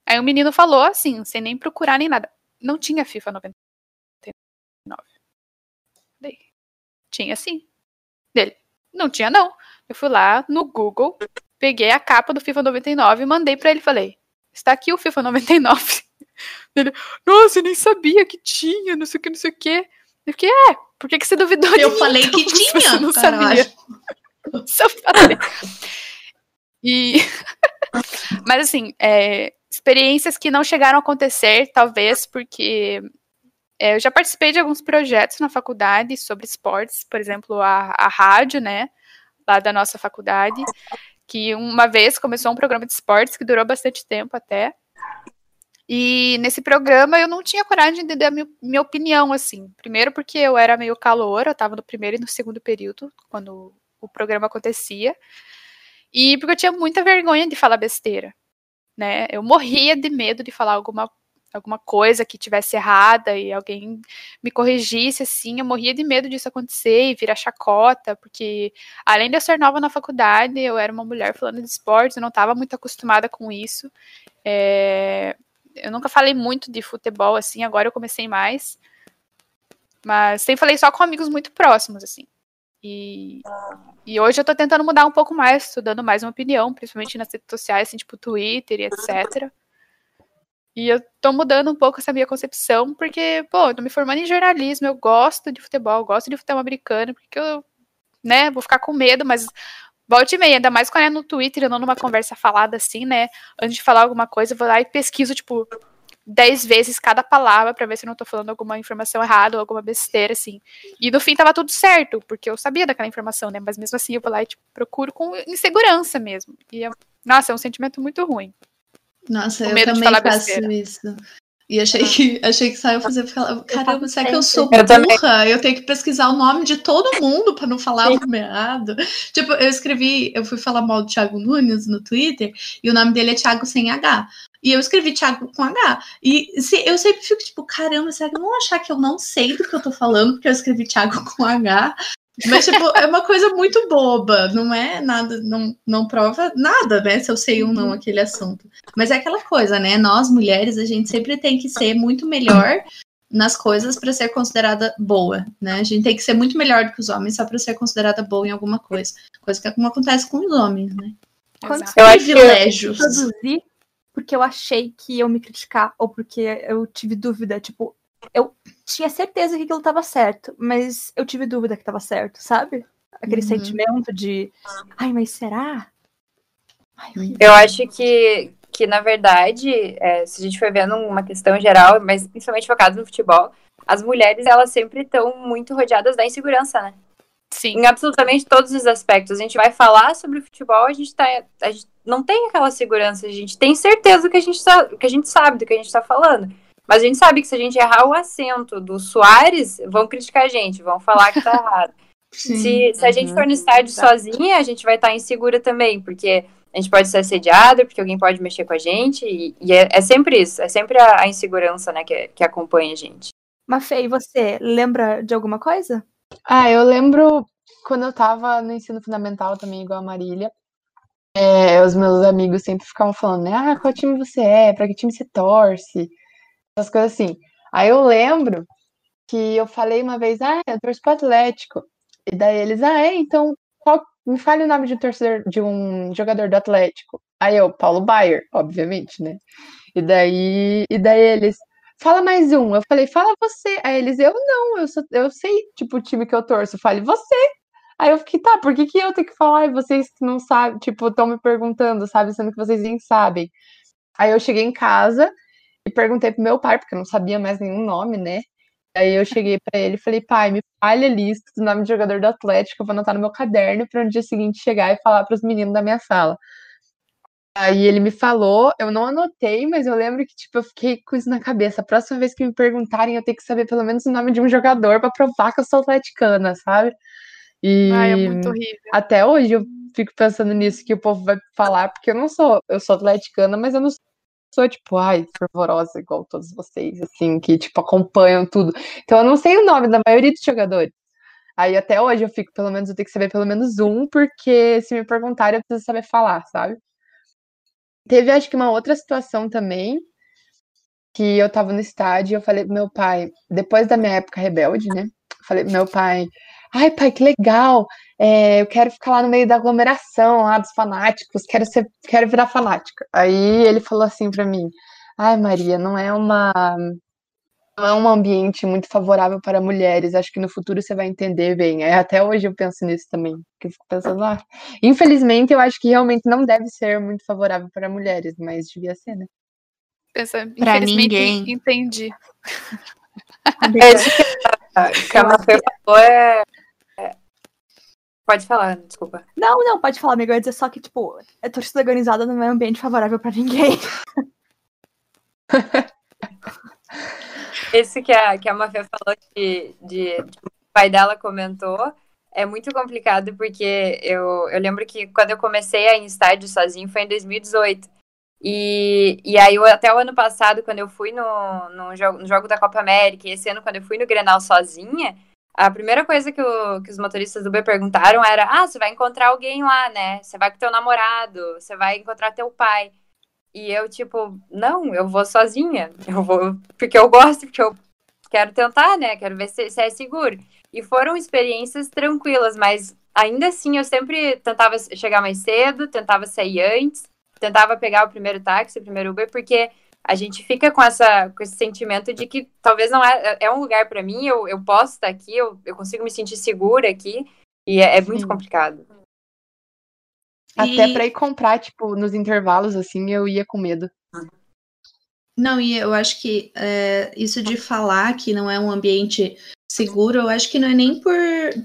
Aí o menino falou assim, sem nem procurar nem nada. Não tinha FIFA 99. Daí, tinha sim. Dele, não tinha não. Eu fui lá no Google, peguei a capa do FIFA 99 e mandei pra ele. Falei, está aqui o FIFA 99. Ele, nossa, eu nem sabia que tinha, não sei o que, não sei o que. Eu fiquei, é, por que, que você duvidou de Eu falei que tinha. Não caralho. sabia. Só falei. E... Mas assim, é, experiências que não chegaram a acontecer, talvez, porque é, eu já participei de alguns projetos na faculdade sobre esportes, por exemplo, a, a rádio, né, lá da nossa faculdade, que uma vez começou um programa de esportes que durou bastante tempo até. E nesse programa eu não tinha coragem de dar minha, minha opinião, assim. Primeiro porque eu era meio calor, eu estava no primeiro e no segundo período, quando o programa acontecia. E porque eu tinha muita vergonha de falar besteira, né? Eu morria de medo de falar alguma alguma coisa que tivesse errada e alguém me corrigisse assim, eu morria de medo disso acontecer e virar chacota, porque além de eu ser nova na faculdade, eu era uma mulher falando de esportes, eu não estava muito acostumada com isso. É, eu nunca falei muito de futebol assim, agora eu comecei mais. Mas sempre falei só com amigos muito próximos, assim. E, e hoje eu tô tentando mudar um pouco mais, tô dando mais uma opinião, principalmente nas redes sociais, assim, tipo Twitter e etc. E eu tô mudando um pouco essa minha concepção, porque, pô, eu tô me formando em jornalismo, eu gosto de futebol, eu gosto de futebol americano, porque eu, né, vou ficar com medo, mas volte e meia, ainda mais quando é no Twitter, eu não numa conversa falada assim, né, antes de falar alguma coisa, eu vou lá e pesquiso, tipo, dez vezes cada palavra para ver se eu não tô falando alguma informação errada ou alguma besteira, assim. E no fim tava tudo certo, porque eu sabia daquela informação, né, mas mesmo assim eu vou lá e, tipo, procuro com insegurança mesmo. E, nossa, é um sentimento muito ruim. Nossa, eu também faço besteira. isso. E achei que, achei que saiu fazer falar, caramba, será que eu sou burra? Eu tenho que pesquisar o nome de todo mundo para não falar o nome errado. Tipo, eu escrevi, eu fui falar mal do Thiago Nunes no Twitter, e o nome dele é Thiago sem H. E eu escrevi Thiago com H. E se, eu sempre fico tipo, caramba, será que vão achar que eu não sei do que eu tô falando porque eu escrevi Thiago com H? Mas, tipo, é uma coisa muito boba, não é nada, não, não prova nada, né? Se eu sei ou não aquele assunto. Mas é aquela coisa, né? Nós, mulheres, a gente sempre tem que ser muito melhor nas coisas para ser considerada boa, né? A gente tem que ser muito melhor do que os homens só para ser considerada boa em alguma coisa. Coisa que acontece com os homens, né? Quantos. Eu acho que- Privilégios. produzi porque eu achei que iam me criticar ou porque eu tive dúvida. Tipo, eu tinha certeza que aquilo tava certo, mas eu tive dúvida que tava certo, sabe? Aquele Uhum. sentimento de, ai, mas será? Ai. Eu acho que, que na verdade, é, se a gente for vendo uma questão geral, mas principalmente focado no futebol, as mulheres, elas sempre estão muito rodeadas da insegurança, né? Sim. Em absolutamente todos os aspectos. A gente vai falar sobre futebol, a gente, tá, a gente não tem aquela segurança, a gente tem certeza que a gente, tá, que a gente sabe do que a gente tá falando. Mas a gente sabe que se a gente errar o acento do Soares, vão criticar a gente, vão falar que tá errado. Sim. Se, se a gente Uhum. for no estádio sozinha, a gente vai estar insegura também, porque a gente pode ser assediada, porque alguém pode mexer com a gente, e, e é, é sempre isso, é sempre a, a insegurança, né, que, que acompanha a gente. Mafê, e você lembra de alguma coisa? Ah, eu lembro quando eu tava no ensino fundamental também, igual a Marília. é, os meus amigos sempre ficavam falando, né? Ah, qual time você é? Pra que time você torce? Essas coisas assim. Aí eu lembro que eu falei uma vez, ah, eu torço pro Atlético. E daí eles, ah, é? Então, qual... me fale o nome de um torcedor, de um jogador do Atlético. Aí eu, Paulo Baier, obviamente, né? E daí, e daí eles, fala mais um. Eu falei, fala você. Aí eles, eu não, eu, eu sei, tipo, o time que eu torço. Fale você. Aí eu fiquei, tá, por que, que eu tenho que falar e vocês que não sabem, tipo, estão me perguntando, sabe? Sendo que vocês nem sabem. Aí eu cheguei em casa e perguntei pro meu pai, porque eu não sabia mais nenhum nome, né? Aí eu cheguei pra ele e falei, pai, me fale a lista do nome de jogador do Atlético, eu vou anotar no meu caderno para no dia seguinte chegar e falar pros meninos da minha sala. Aí ele me falou, eu não anotei, mas eu lembro que, tipo, eu fiquei com isso na cabeça. A próxima vez que me perguntarem, eu tenho que saber pelo menos o nome de um jogador pra provar que eu sou atleticana, sabe? E Ai, é muito horrível. até hoje eu fico pensando nisso, que o povo vai falar, porque eu não sou, eu sou atleticana, mas eu não sou, tipo, ai, fervorosa igual todos vocês, assim, que, tipo, acompanham tudo. Então eu não sei o nome da maioria dos jogadores. Aí até hoje eu fico, pelo menos, eu tenho que saber pelo menos um, porque se me perguntarem, eu preciso saber falar, sabe? Teve, acho que, uma outra situação também, que eu tava no estádio e eu falei pro meu pai, depois da minha época rebelde, né? Falei pro meu pai, ai, pai, que legal, é, eu quero ficar lá no meio da aglomeração, lá dos fanáticos, quero ser, quero virar fanática. Aí ele falou assim pra mim, ai, Maria, não é uma não é um ambiente muito favorável para mulheres. Acho que no futuro você vai entender bem. É, até hoje eu penso nisso também. Que eu fico pensando, ah, infelizmente eu acho que realmente não deve ser muito favorável para mulheres, mas devia ser, né? Pensa, Pra infelizmente, ninguém. entendi. É isso que a, que a Mafê falou é, é- Pode falar, desculpa. Não, não, pode falar, amigo. Eu ia dizer só que, tipo, a torcida organizada não é um ambiente favorável pra ninguém. Esse que a, que a Mafê falou de, de, de- o pai dela comentou é muito complicado porque eu, eu lembro que quando eu comecei a ir em estádio sozinho foi em 2018. E, e aí, até o ano passado, quando eu fui no, no, jogo, no jogo da Copa América, e esse ano, quando eu fui no Grenal sozinha, a primeira coisa que, o- que os motoristas do Uber perguntaram era: Ah, você vai encontrar alguém lá, né? Você vai com teu namorado, você vai encontrar teu pai. E eu, tipo, não, eu vou sozinha. Eu vou porque eu gosto, porque eu quero tentar, né? Quero ver se, se é seguro. E foram experiências tranquilas, mas ainda assim eu sempre tentava chegar mais cedo, tentava sair antes, tentava pegar o primeiro táxi, o primeiro Uber, porque a gente fica com, essa, com esse sentimento de que talvez não é, é um lugar para mim, eu, eu posso estar aqui, eu, eu consigo me sentir segura aqui, e é, é muito complicado. Até E- pra ir comprar, tipo, nos intervalos, assim, eu ia com medo. Não, e eu acho que é, isso de falar que não é um ambiente seguro, eu acho que não é nem por,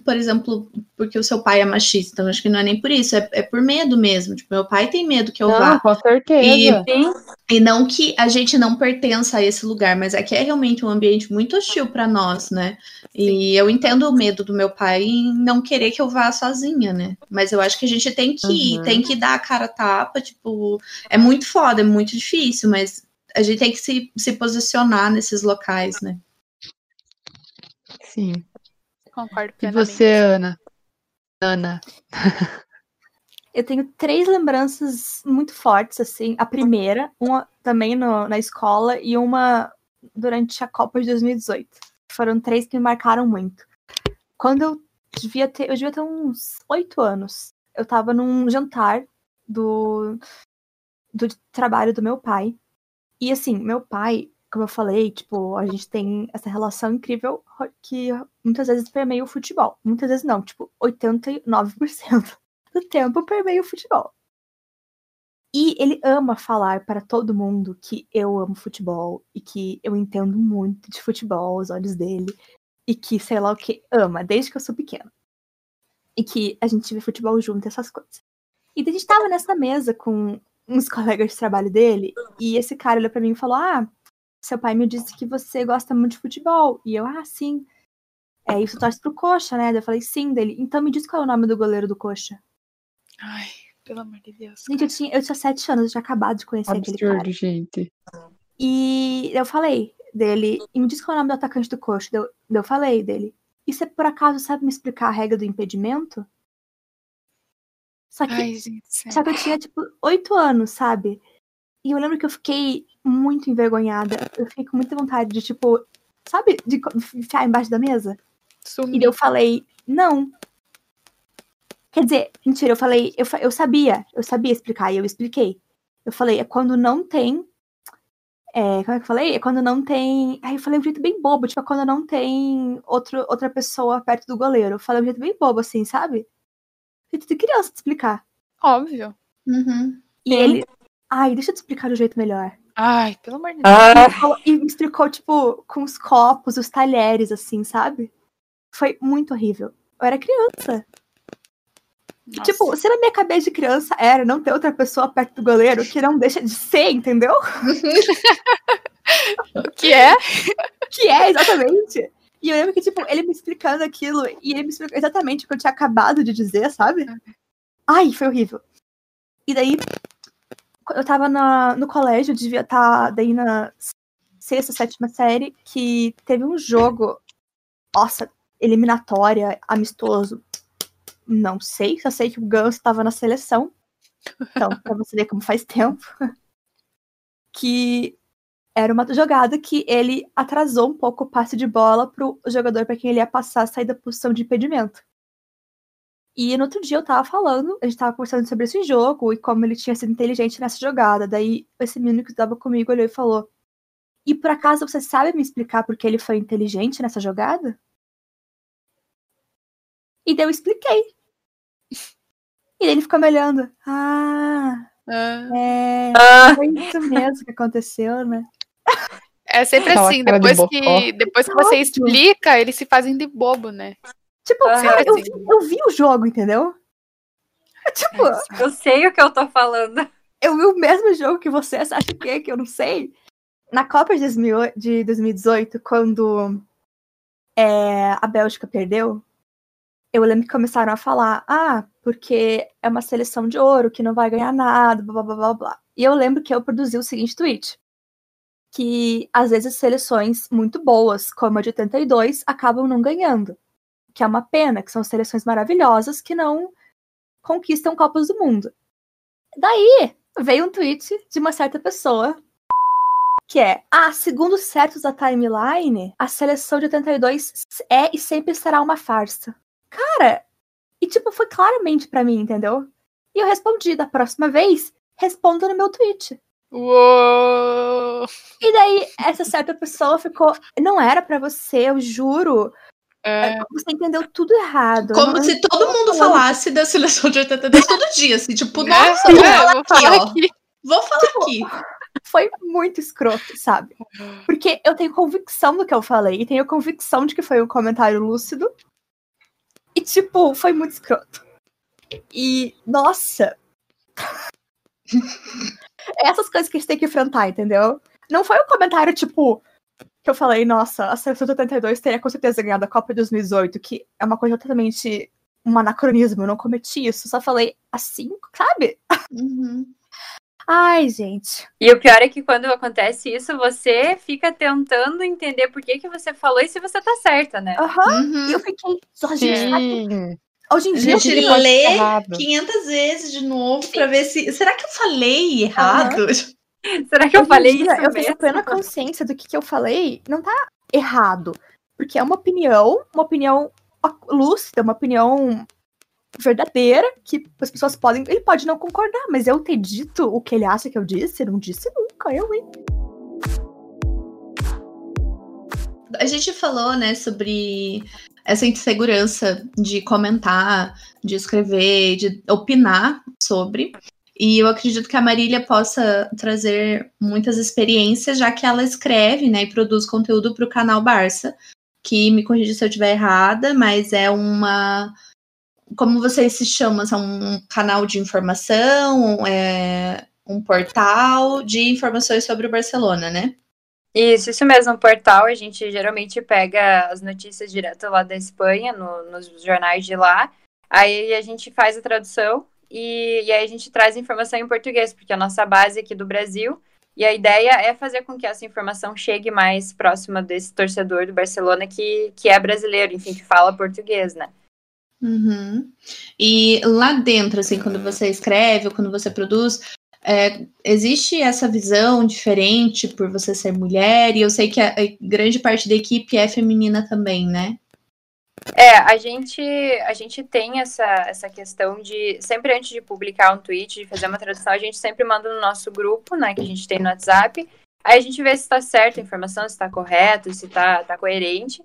por exemplo, porque o seu pai é machista, então eu acho que não é nem por isso, é, é por medo mesmo. Tipo, meu pai tem medo que eu Não, vá. com certeza. Sim, E não que a gente não pertença a esse lugar, mas é que é realmente um ambiente muito hostil para nós, né? E eu entendo o medo do meu pai em não querer que eu vá sozinha, né? Mas eu acho que a gente tem que ir, Uhum. tem que dar a cara a tapa, tipo, é muito foda, é muito difícil, mas a gente tem que se, se posicionar nesses locais, né? Sim. Concordo E plenamente. você, Ana? Ana. Eu tenho três lembranças muito fortes, assim. A primeira, uma também no- na escola e uma durante a Copa de 2018. Foram três que me marcaram muito. Quando eu devia ter, eu devia ter uns oito anos. Eu tava num jantar do, do trabalho do meu pai. E assim, meu pai, como eu falei, tipo, a gente tem essa relação incrível que muitas vezes permeia o futebol. Muitas vezes não, tipo, 89% do tempo permeia o futebol. E ele ama falar para todo mundo que eu amo futebol e que eu entendo muito de futebol aos olhos dele e que sei lá o que ama desde que eu sou pequena. E que a gente vê futebol junto, essas coisas. E a gente tava nessa mesa com uns colegas de trabalho dele e esse cara olhou pra mim e falou: "Ah, seu pai me disse que você gosta muito de futebol". E eu: "Ah, sim". É, isso torce pro Coxa, né? Eu falei: "Sim", dele. Então me diz qual é o nome do goleiro do Coxa. Ai, pelo amor de Deus. Gente, eu tinha, eu tinha sete anos, eu tinha acabado de conhecer aquele cara. Absurdo, gente. E eu falei dele, e me disse qual é o nome do atacante do coxa. Eu, eu falei dele. E você por acaso sabe me explicar a regra do impedimento? Só que, Ai, gente, sério. só que eu tinha, tipo, oito anos, sabe? E eu lembro que eu fiquei muito envergonhada. Eu fiquei com muita vontade de, tipo, sabe, de enfiar embaixo da mesa. E Sumi. daí eu falei, não. Quer dizer, mentira, eu falei, eu, eu sabia, eu sabia explicar, e eu expliquei. Eu falei, é quando não tem. É, como é que eu falei? É quando não tem. Aí eu falei um jeito bem bobo, tipo, é quando não tem outro, outra pessoa perto do goleiro. Eu falei um jeito bem bobo, assim, sabe? Jeito de criança de explicar. Óbvio. Uhum. E ele. Ai, deixa eu te explicar do jeito melhor. Ai, pelo amor de Deus. Ah, E me explicou, tipo, com os copos, os talheres, assim, sabe? Foi muito horrível. Eu era criança. Nossa. Tipo, se na minha cabeça de criança era não ter outra pessoa perto do goleiro, que não deixa de ser, entendeu? o que é? Que é, exatamente. E eu lembro que, tipo, ele me explicando aquilo, e ele me explicou exatamente o que eu tinha acabado de dizer, sabe? Ai, foi horrível. E daí, eu tava na, no colégio, devia estar daí na sexta, sétima série, que teve um jogo, nossa, eliminatória, amistoso. Não sei, só sei que o Ganso tava na seleção. Então, pra você ver como faz tempo. Que era uma jogada que ele atrasou um pouco o passe de bola pro jogador para quem ele ia passar sair da posição de impedimento. E no outro dia eu tava falando, a gente tava conversando sobre esse jogo e como ele tinha sido inteligente nessa jogada. Daí esse menino que estava comigo olhou e falou: E por acaso você sabe me explicar por que ele foi inteligente nessa jogada? E daí eu expliquei. E daí ele ficou me olhando. Ah, Ah, É, Ah, foi isso mesmo que aconteceu, né? É sempre assim, cara de depois que, depois que você explica, eles se fazem de bobo, né? Tipo, Ah, cara, eu vi, eu vi o jogo, entendeu? Tipo, eu sei o que eu tô falando. eu vi o mesmo jogo que você, acha que é que eu não sei? Na Copa de 2000 de 2018, quando é, a Bélgica perdeu, eu lembro que começaram a falar, ah, porque é uma seleção de ouro, que não vai ganhar nada, blá blá blá blá blá. E eu lembro que eu produzi o seguinte tweet. Que às vezes seleções muito boas, como a de 82, acabam não ganhando. Que é uma pena, que são seleções maravilhosas que não conquistam Copas do Mundo. Daí veio um tweet de uma certa pessoa que é: Ah, segundo os certos da timeline, a seleção de 82 é e sempre será uma farsa. Cara, e tipo, foi claramente pra mim, entendeu? E eu respondi: da próxima vez, responda no meu tweet. Uou! E daí, essa certa pessoa ficou: Não era pra você, eu juro. É, Você entendeu tudo errado. Como Não- se todo mundo falasse da seleção de 82 todo dia, assim, tipo, né? nossa, É, vou falar vou aqui, falar ó. aqui. Vou falar aqui. foi muito escroto, sabe? Porque eu tenho convicção do que eu falei, e tenho convicção de que foi um comentário lúcido. E, tipo, foi muito escroto. E, nossa. Essas coisas que a gente tem que enfrentar, entendeu? Não foi um comentário, tipo, que eu falei, nossa, a seleção de 82 teria com certeza ganhado a Copa de 2018, que é uma coisa totalmente um anacronismo, eu não cometi isso, só falei assim, sabe? Uhum. Ai, gente. E o pior é que quando acontece isso, você fica tentando entender por que, que você falou e se você tá certa, né? Aham. Uhum. E eu fiquei. Só, gente. Hoje em dia, eu gente pode lê ser errado. 500 vezes de novo pra ver se. Será que eu falei errado? Será que eu em falei dia, isso Eu tenho mesmo? plena consciência do que, que eu falei não tá errado. Porque é uma opinião, uma opinião lúcida, uma opinião verdadeira, que as pessoas podem. Ele pode não concordar, mas eu ter dito o que ele acha que eu disse, não disse nunca, eu, hein? A gente falou, né, sobre essa insegurança de comentar, de escrever, de opinar sobre. E eu acredito que a Marília possa trazer muitas experiências, já que ela escreve, né, e produz conteúdo para o canal Barça, que me corrija se eu estiver errada, mas é uma como vocês se chamam, são um canal de informação, é um portal de informações sobre o Barcelona, né? Isso, isso mesmo, portal, a gente geralmente pega as notícias direto lá da Espanha, no- nos jornais de lá, aí a gente faz a tradução e, e aí a gente traz informação em português, porque é a nossa base aqui do Brasil, e a ideia é fazer com que essa informação chegue mais próxima desse torcedor do Barcelona que, que é brasileiro, enfim, que fala português, né? Uhum. E lá dentro, assim, quando você escreve ou quando você produz, é, existe essa visão diferente por você ser mulher? E eu sei que a, a grande parte da equipe é feminina também, né? É, a gente, a gente tem essa, essa questão de, sempre antes de publicar um tweet, de fazer uma tradução, a gente sempre manda no nosso grupo, né, que a gente tem no WhatsApp, aí a gente vê se está certa a informação, se está correto, se está tá coerente,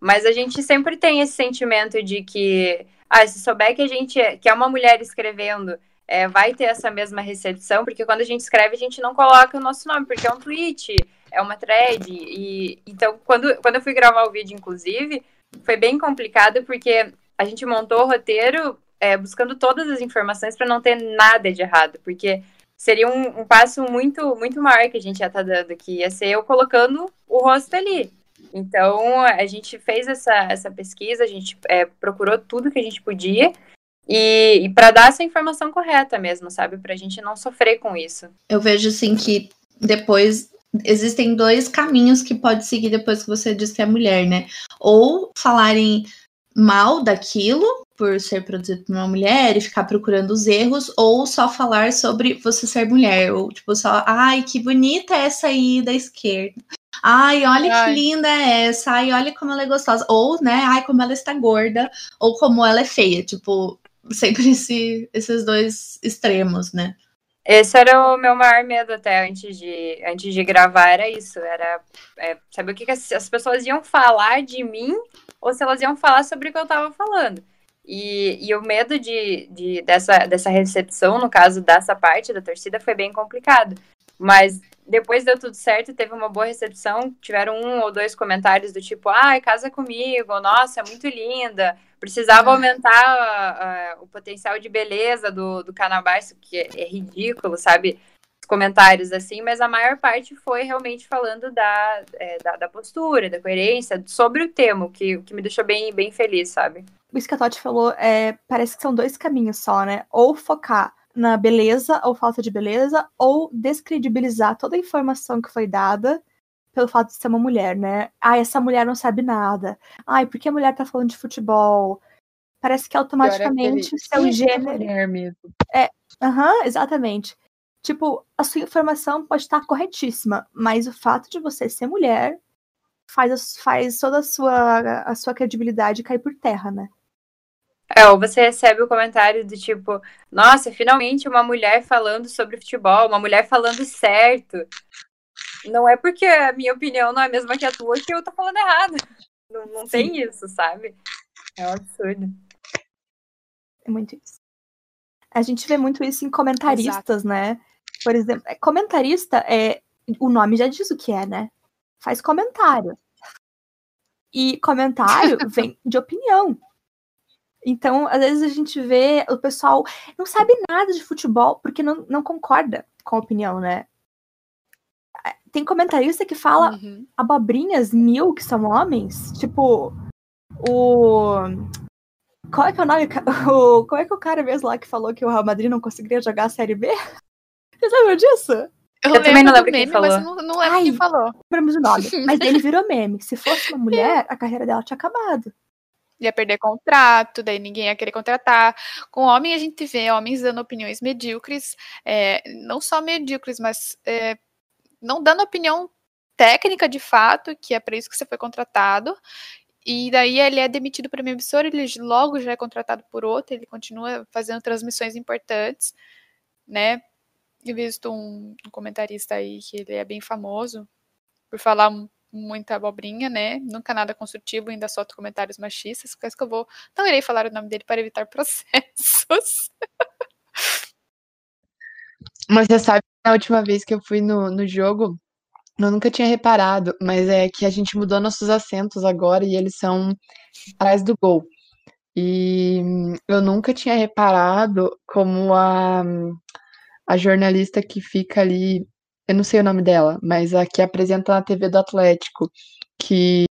mas a gente sempre tem esse sentimento de que, ah, se souber que a gente, é- que é uma mulher escrevendo, é, vai ter essa mesma recepção, porque quando a gente escreve, a gente não coloca o nosso nome, porque é um tweet, é uma thread, e então, quando, quando eu fui gravar o vídeo, inclusive, foi bem complicado porque a gente montou o roteiro é, buscando todas as informações para não ter nada de errado, porque seria um, um passo muito muito maior que a gente ia estar dando, que ia ser eu colocando o rosto ali. Então a gente fez essa, essa pesquisa, a gente é, procurou tudo que a gente podia e, e para dar essa informação correta mesmo, sabe, para a gente não sofrer com isso. Eu vejo, assim, que depois existem dois caminhos que pode seguir depois que você diz que é mulher, né? Ou falarem mal daquilo por ser produzido por uma mulher e ficar procurando os erros, ou só falar sobre você ser mulher, ou tipo só, ai, que bonita é essa aí da esquerda. Ai, olha Ai. que linda é essa. Ai, olha como ela é gostosa. Ou, né, ai, como ela está gorda, ou como ela é feia. Tipo, sempre esse, esses dois extremos, né? Esse era o meu maior medo até antes de, antes de gravar, era isso, era é, saber o que, que as, as pessoas iam falar de mim ou se elas iam falar sobre o que eu tava falando. E, e o medo de, de, dessa, dessa recepção, no caso dessa parte da torcida, foi bem complicado. Mas depois deu tudo certo, teve uma boa recepção. Tiveram um ou dois comentários do tipo, ai, casa comigo, nossa, é muito linda. Precisava Ah. aumentar uh, o potencial de beleza do, do Canabaixo, que é, é ridículo, sabe? Os comentários assim, mas a maior parte foi realmente falando da, é, da, da postura, da coerência, sobre o tema, o que, que me deixou bem, bem feliz, sabe? Isso que a Tati falou, é, parece que são dois caminhos só, né? Ou focar na beleza ou falta de beleza, ou descredibilizar toda a informação que foi dada pelo fato de ser uma mulher, né? Ai, essa mulher não sabe nada. Ai, por que a mulher tá falando de futebol? Parece que automaticamente o seu gênero. Mulher mesmo. Aham, exatamente. Tipo, a sua informação pode estar corretíssima, mas o fato de você ser mulher faz, faz toda a sua, a sua credibilidade cair por terra, né? É, ou você recebe o comentário do tipo, nossa, finalmente uma mulher falando sobre futebol, uma mulher falando certo. Não é porque a minha opinião não é a mesma que a tua que eu tô falando errado. Não, não tem isso, sabe? É um absurdo. É muito isso. A gente vê muito isso em comentaristas, né? Por exemplo, é, comentarista é. O nome já diz o que é, né? Faz comentário. E comentário vem de opinião. Então, às vezes a gente vê o pessoal não sabe nada de futebol porque não, não concorda com a opinião, né? Tem comentarista que fala Uhum. abobrinhas mil que são homens. Tipo, o. Qual é que é o nome? O... Qual é que é o cara mesmo lá que falou que o Real Madrid não conseguiria jogar a Série B? Vocês lembram disso? Eu, Eu também não lembro quem meme, mas falou. não, não lembro Ai. quem falou. Lembramos o nome. Mas ele virou meme. Se fosse uma mulher, a carreira dela tinha acabado. Ia perder contrato, daí ninguém ia querer contratar. Com homem, a gente vê homens dando opiniões medíocres, é, não só medíocres, mas é, não dando opinião técnica de fato, que é para isso que você foi contratado. E daí ele é demitido para uma emissora, ele logo já é contratado por outra, ele continua fazendo transmissões importantes, né? Eu visto um, um comentarista aí que ele é bem famoso por falar mu- muita abobrinha, né? Nunca nada construtivo, ainda solta comentários machistas, por isso que eu vou. Não irei falar o nome dele para evitar processos. Mas você sabe que na última vez que eu fui no, no jogo, eu nunca tinha reparado, mas é que a gente mudou nossos assentos agora e eles são atrás do gol. E eu nunca tinha reparado como a, a jornalista que fica ali, eu não sei o nome dela, mas a que apresenta na TV do Atlético, que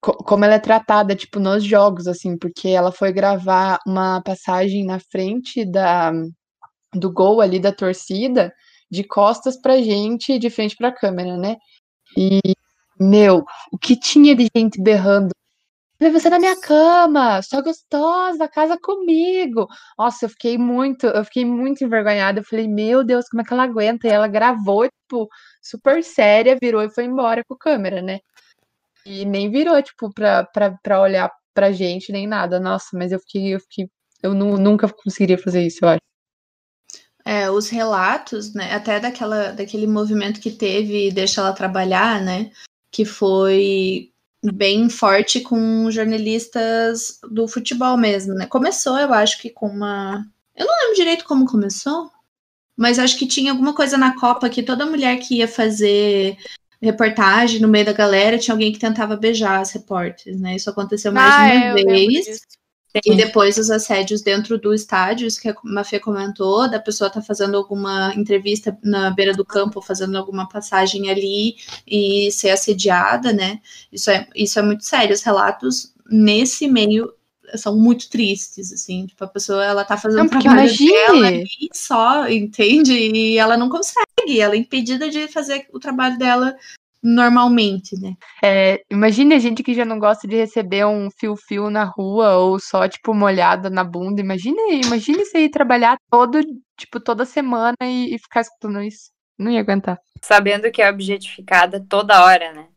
co- como ela é tratada, tipo, nos jogos, assim, porque ela foi gravar uma passagem na frente da, do gol ali da torcida, de costas pra gente e de frente pra câmera, né? E, meu, o que tinha de gente berrando? "Vai Você na minha cama, só gostosa, casa comigo. Nossa, eu fiquei muito, eu fiquei muito envergonhada. Eu falei, meu Deus, como é que ela aguenta? E ela gravou, tipo, super séria, virou e foi embora com câmera, né? E nem virou, tipo, pra, pra, pra olhar pra gente, nem nada. Nossa, mas eu fiquei, eu fiquei, eu nu- nunca conseguiria fazer isso, eu acho. É, os relatos, né, até daquela, daquele movimento que teve Deixa Ela Trabalhar, né, que foi bem forte com jornalistas do futebol mesmo, né. Começou, eu acho que com uma... Eu não lembro direito como começou, mas acho que tinha alguma coisa na Copa que toda mulher que ia fazer reportagem no meio da galera, tinha alguém que tentava beijar as repórteres, né, isso aconteceu mais Ah, de é, uma lembro vez. E depois os assédios dentro do estádio, isso que a Mafê comentou, da pessoa tá fazendo alguma entrevista na beira do campo, fazendo alguma passagem ali e ser assediada, né? Isso é, isso é muito sério. Os relatos nesse meio são muito tristes, assim. Tipo, a pessoa, ela tá fazendo Não, porque trabalho imagine. dela ali só, entende? E ela não consegue, ela é impedida de fazer o trabalho dela normalmente, né? É, imagine a gente que já não gosta de receber um fio-fio na rua ou só, tipo, molhada na bunda. Imagine, imagine você ir trabalhar todo, tipo, toda semana e, e ficar escutando isso. Não ia aguentar. Sabendo que é objetificada toda hora, né?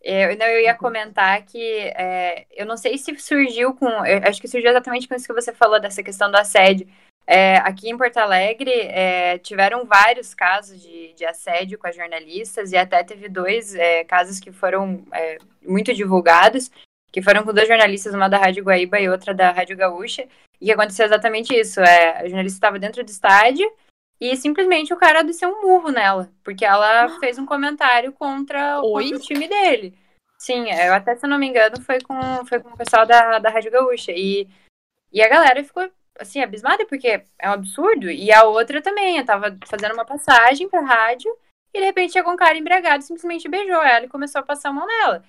Eu, não, eu ia comentar que é, eu não sei se surgiu com. eu acho que surgiu exatamente com isso que você falou, dessa questão do assédio. É, aqui em Porto Alegre é, tiveram vários casos de, de assédio com as jornalistas e até teve dois é, casos que foram é, muito divulgados. que foram com duas jornalistas, uma da Rádio Guaíba e outra da Rádio Gaúcha, e que aconteceu exatamente isso. É, a jornalista estava dentro do estádio e simplesmente o cara desceu um murro nela, porque ela fez um comentário contra, contra o time dele. Sim, eu até, se eu não me engano, foi com, foi com o pessoal da, da Rádio Gaúcha. E, e a galera ficou, assim, abismada, porque é um absurdo. E a outra também, eu tava fazendo uma passagem pra rádio, e de repente chegou um cara embriagado, simplesmente beijou ela e começou a passar a mão nela.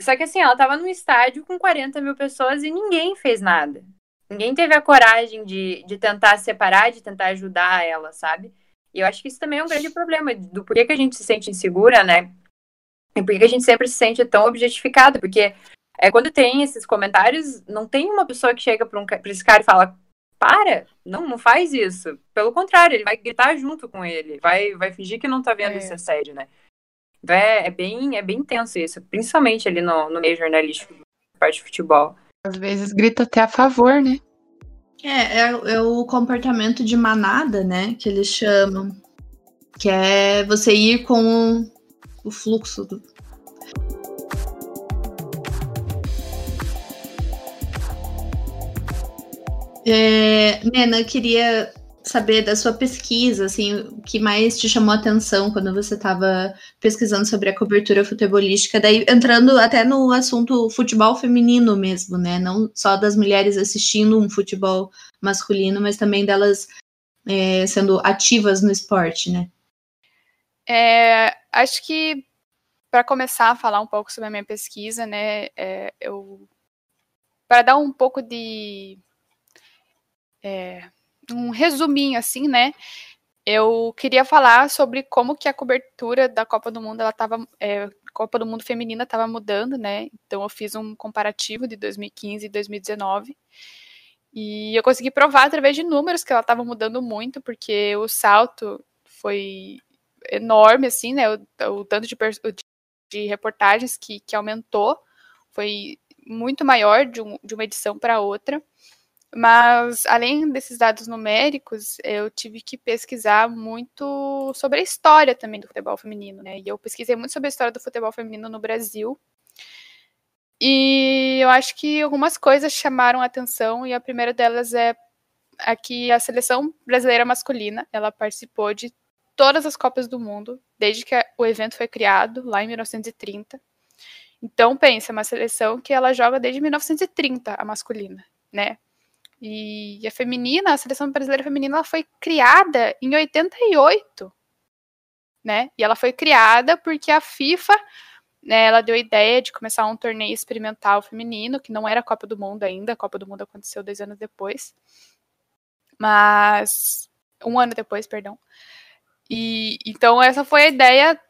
Só que assim, ela tava num estádio com 40 mil pessoas e ninguém fez nada. Ninguém teve a coragem de, de tentar separar, de tentar ajudar ela, sabe? E eu acho que isso também é um grande problema do porquê que a gente se sente insegura, né? E por que a gente sempre se sente tão objetificada? Porque é, quando tem esses comentários, não tem uma pessoa que chega pra, um, pra esse cara e fala: para, não, não faz isso. Pelo contrário, ele vai gritar junto com ele, vai, vai fingir que não tá vendo É. esse assédio, né? Então é, é bem, é bem intenso isso, principalmente ali no, no meio jornalístico, na parte de futebol. Às vezes grita até a favor, né? É, é, é o comportamento de manada, né? Que eles chamam. Que é você ir com o fluxo do. É, Nena, eu queria saber da sua pesquisa, assim, o que mais te chamou a atenção quando você estava pesquisando sobre a cobertura futebolística, daí entrando até no assunto futebol feminino mesmo, né? Não só das mulheres assistindo um futebol masculino, mas também delas é, sendo ativas no esporte, né? É, acho que para começar a falar um pouco sobre a minha pesquisa, né, é, eu para dar um pouco de é, um resuminho assim, né, eu queria falar sobre como que a cobertura da Copa do Mundo ela tava, é, Copa do Mundo feminina estava mudando, né? Então eu fiz um comparativo de 2015 e 2019 e eu consegui provar através de números que ela estava mudando muito, porque o salto foi enorme, assim, né? O, o tanto de, de reportagens que, que aumentou foi muito maior de, um- de uma edição para outra. Mas, além desses dados numéricos, eu tive que pesquisar muito sobre a história também do futebol feminino, né? E eu pesquisei muito sobre a história do futebol feminino no Brasil. E eu acho que algumas coisas chamaram a atenção, e a primeira delas é a que a seleção brasileira masculina, ela participou de todas as Copas do Mundo, desde que o evento foi criado, lá em 1930. Então, pensa, é uma seleção que ela joga desde 1930, a masculina, né? E a feminina, a seleção brasileira feminina, ela foi criada em 88, né? E ela foi criada porque a FIFA, né, ela deu a ideia de começar um torneio experimental feminino, que não era a Copa do Mundo ainda, a Copa do Mundo aconteceu dois anos depois. Mas. Um ano depois, perdão. E então essa foi a ideia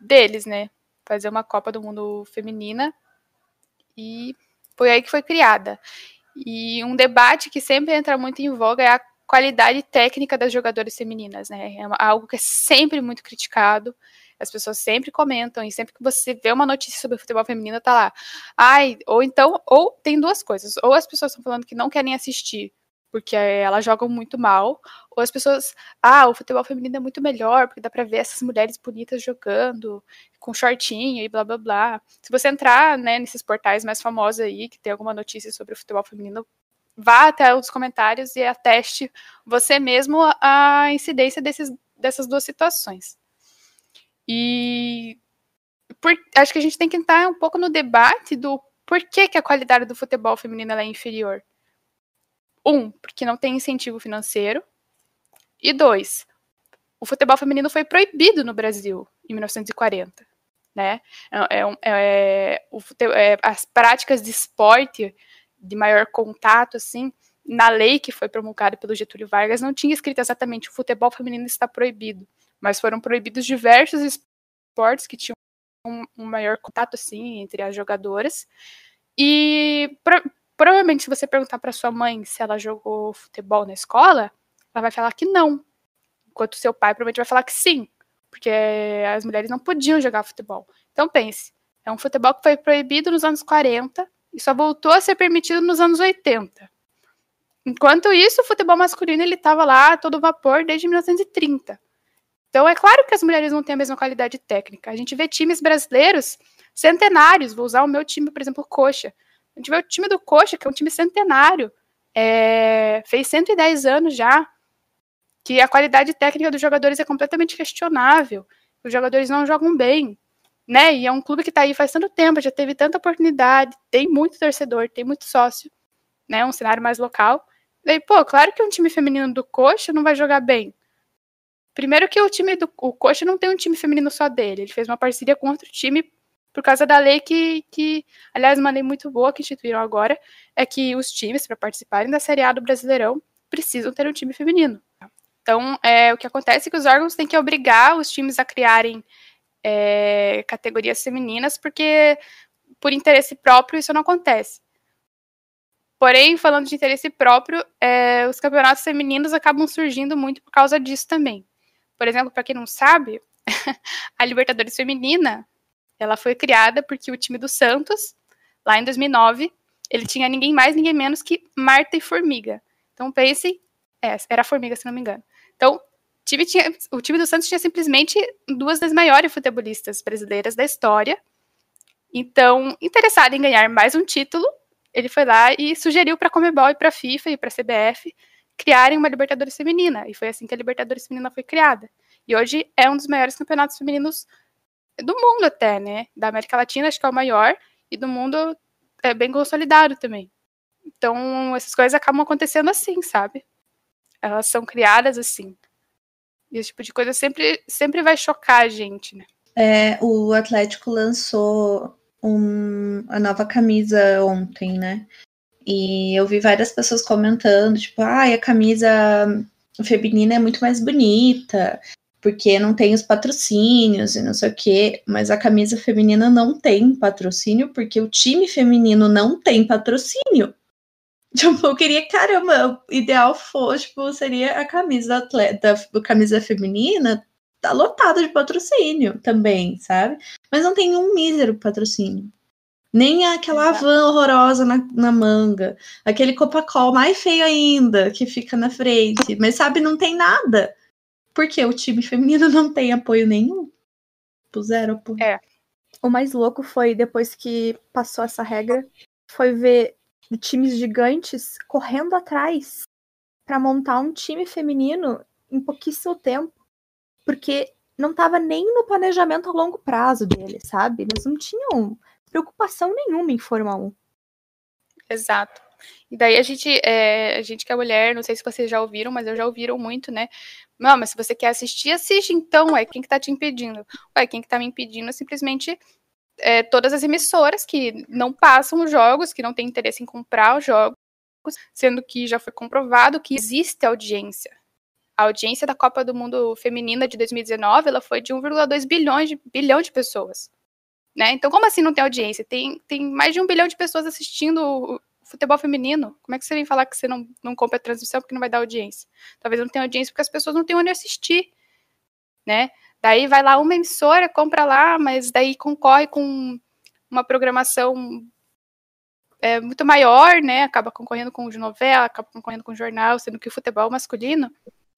deles, né? Fazer uma Copa do Mundo feminina. E foi aí que foi criada. E um debate que sempre entra muito em voga é a qualidade técnica das jogadoras femininas, né? É algo que é sempre muito criticado. As pessoas sempre comentam, e sempre que você vê uma notícia sobre futebol feminino, tá lá. Ai, ou então, ou tem duas coisas. Ou as pessoas estão falando que não querem assistir porque elas jogam muito mal, ou as pessoas, ah, o futebol feminino é muito melhor, porque dá pra ver essas mulheres bonitas jogando, com shortinho e blá blá blá. Se você entrar, né, nesses portais mais famosos aí, que tem alguma notícia sobre o futebol feminino, vá até os comentários e ateste você mesmo a incidência desses, dessas duas situações. E por, acho que a gente tem que entrar um pouco no debate do por que, que a qualidade do futebol feminino é inferior. Um, porque não tem incentivo financeiro. E dois, o futebol feminino foi proibido no Brasil em 1940. Né? É, é, é, é, as práticas de esporte de maior contato, assim, na lei que foi promulgada pelo Getúlio Vargas, não tinha escrito exatamente o futebol feminino está proibido, mas foram proibidos diversos esportes que tinham um, um maior contato, assim, entre as jogadoras. E provavelmente, se você perguntar para sua mãe se ela jogou futebol na escola, ela vai falar que não. Enquanto seu pai provavelmente vai falar que sim, porque as mulheres não podiam jogar futebol. Então pense, é um futebol que foi proibido nos anos 40 e só voltou a ser permitido nos anos 80. Enquanto isso, o futebol masculino ele estava lá todo vapor desde 1930. Então é claro que as mulheres não têm a mesma qualidade técnica. A gente vê times brasileiros centenários, vou usar o meu time, por exemplo, Coxa, A gente vê o time do Coxa, que é um time centenário, é, fez 110 anos já, que a qualidade técnica dos jogadores é completamente questionável, os jogadores não jogam bem, né? E é um clube que está aí faz tanto tempo, já teve tanta oportunidade, tem muito torcedor, tem muito sócio, né? Um cenário mais local. Daí, pô, claro que um time feminino do Coxa não vai jogar bem. Primeiro que o time do o Coxa não tem um time feminino só dele, ele fez uma parceria com outro time por causa da lei que, que aliás, uma lei muito boa que instituíram agora, é que os times, para participarem da Série A do Brasileirão, precisam ter um time feminino. Então, é, o que acontece é que os órgãos têm que obrigar os times a criarem é, categorias femininas, porque por interesse próprio isso não acontece. Porém, falando de interesse próprio, é, os campeonatos femininos acabam surgindo muito por causa disso também. Por exemplo, para quem não sabe, a Libertadores Feminina ela foi criada porque o time do Santos, lá em 2009, ele tinha ninguém mais, ninguém menos que Marta e Formiga. Então pense, é, era Formiga, se não me engano. Então, time, tinha, o time do Santos tinha simplesmente duas das maiores futebolistas brasileiras da história. Então, interessado em ganhar mais um título, ele foi lá e sugeriu para a Comebol e para a FIFA e para a CBF criarem uma Libertadores feminina. E foi assim que a Libertadores feminina foi criada. E hoje é um dos maiores campeonatos femininos do mundo até, né? Da América Latina, acho que é o maior, e do mundo é bem consolidado também. Então, essas coisas acabam acontecendo assim, sabe? Elas são criadas assim. E esse tipo de coisa sempre, sempre vai chocar a gente, né? É, o Atlético lançou um, a nova camisa ontem, né? E eu vi várias pessoas comentando, tipo, ah, a camisa feminina é muito mais bonita, porque não tem os patrocínios e não sei o quê, mas a camisa feminina não tem patrocínio, porque o time feminino não tem patrocínio. Tipo, eu queria, caramba, o ideal fosse, tipo, seria a camisa atleta, a camisa feminina tá lotada de patrocínio também, sabe? Mas não tem um mísero patrocínio. Nem aquela van horrorosa na, na manga. Aquele Copacol mais feio ainda, que fica na frente. Mas, sabe, não tem nada. Porque o time feminino não tem apoio nenhum. Puseram apoio. É. O mais louco foi, depois que passou essa regra, foi ver times gigantes correndo atrás para montar um time feminino em pouquíssimo tempo. Porque não estava nem no planejamento a longo prazo deles, sabe? Eles não tinham preocupação nenhuma em Fórmula 1. Exato. E daí a gente, é, a gente que é mulher, não sei se vocês já ouviram, mas eu já ouviram muito, né? Não, mas se você quer assistir, assiste então, é quem que tá te impedindo? Ué, quem que tá me impedindo é simplesmente é, todas as emissoras que não passam os jogos, que não têm interesse em comprar os jogos, sendo que já foi comprovado que existe audiência. A audiência da Copa do Mundo Feminina de 2019, ela foi de 1,2 bilhões de, bilhão de pessoas. Né? Então, como assim não tem audiência? Tem, tem mais de um bilhão de pessoas assistindo futebol feminino. Como é que você vem falar que você não, não compra a transmissão porque não vai dar audiência? Talvez não tenha audiência porque as pessoas não têm onde assistir, né? Daí vai lá uma emissora, compra lá, mas daí concorre com uma programação é, muito maior, né? Acaba concorrendo com de novela, acaba concorrendo com jornal, sendo que o futebol masculino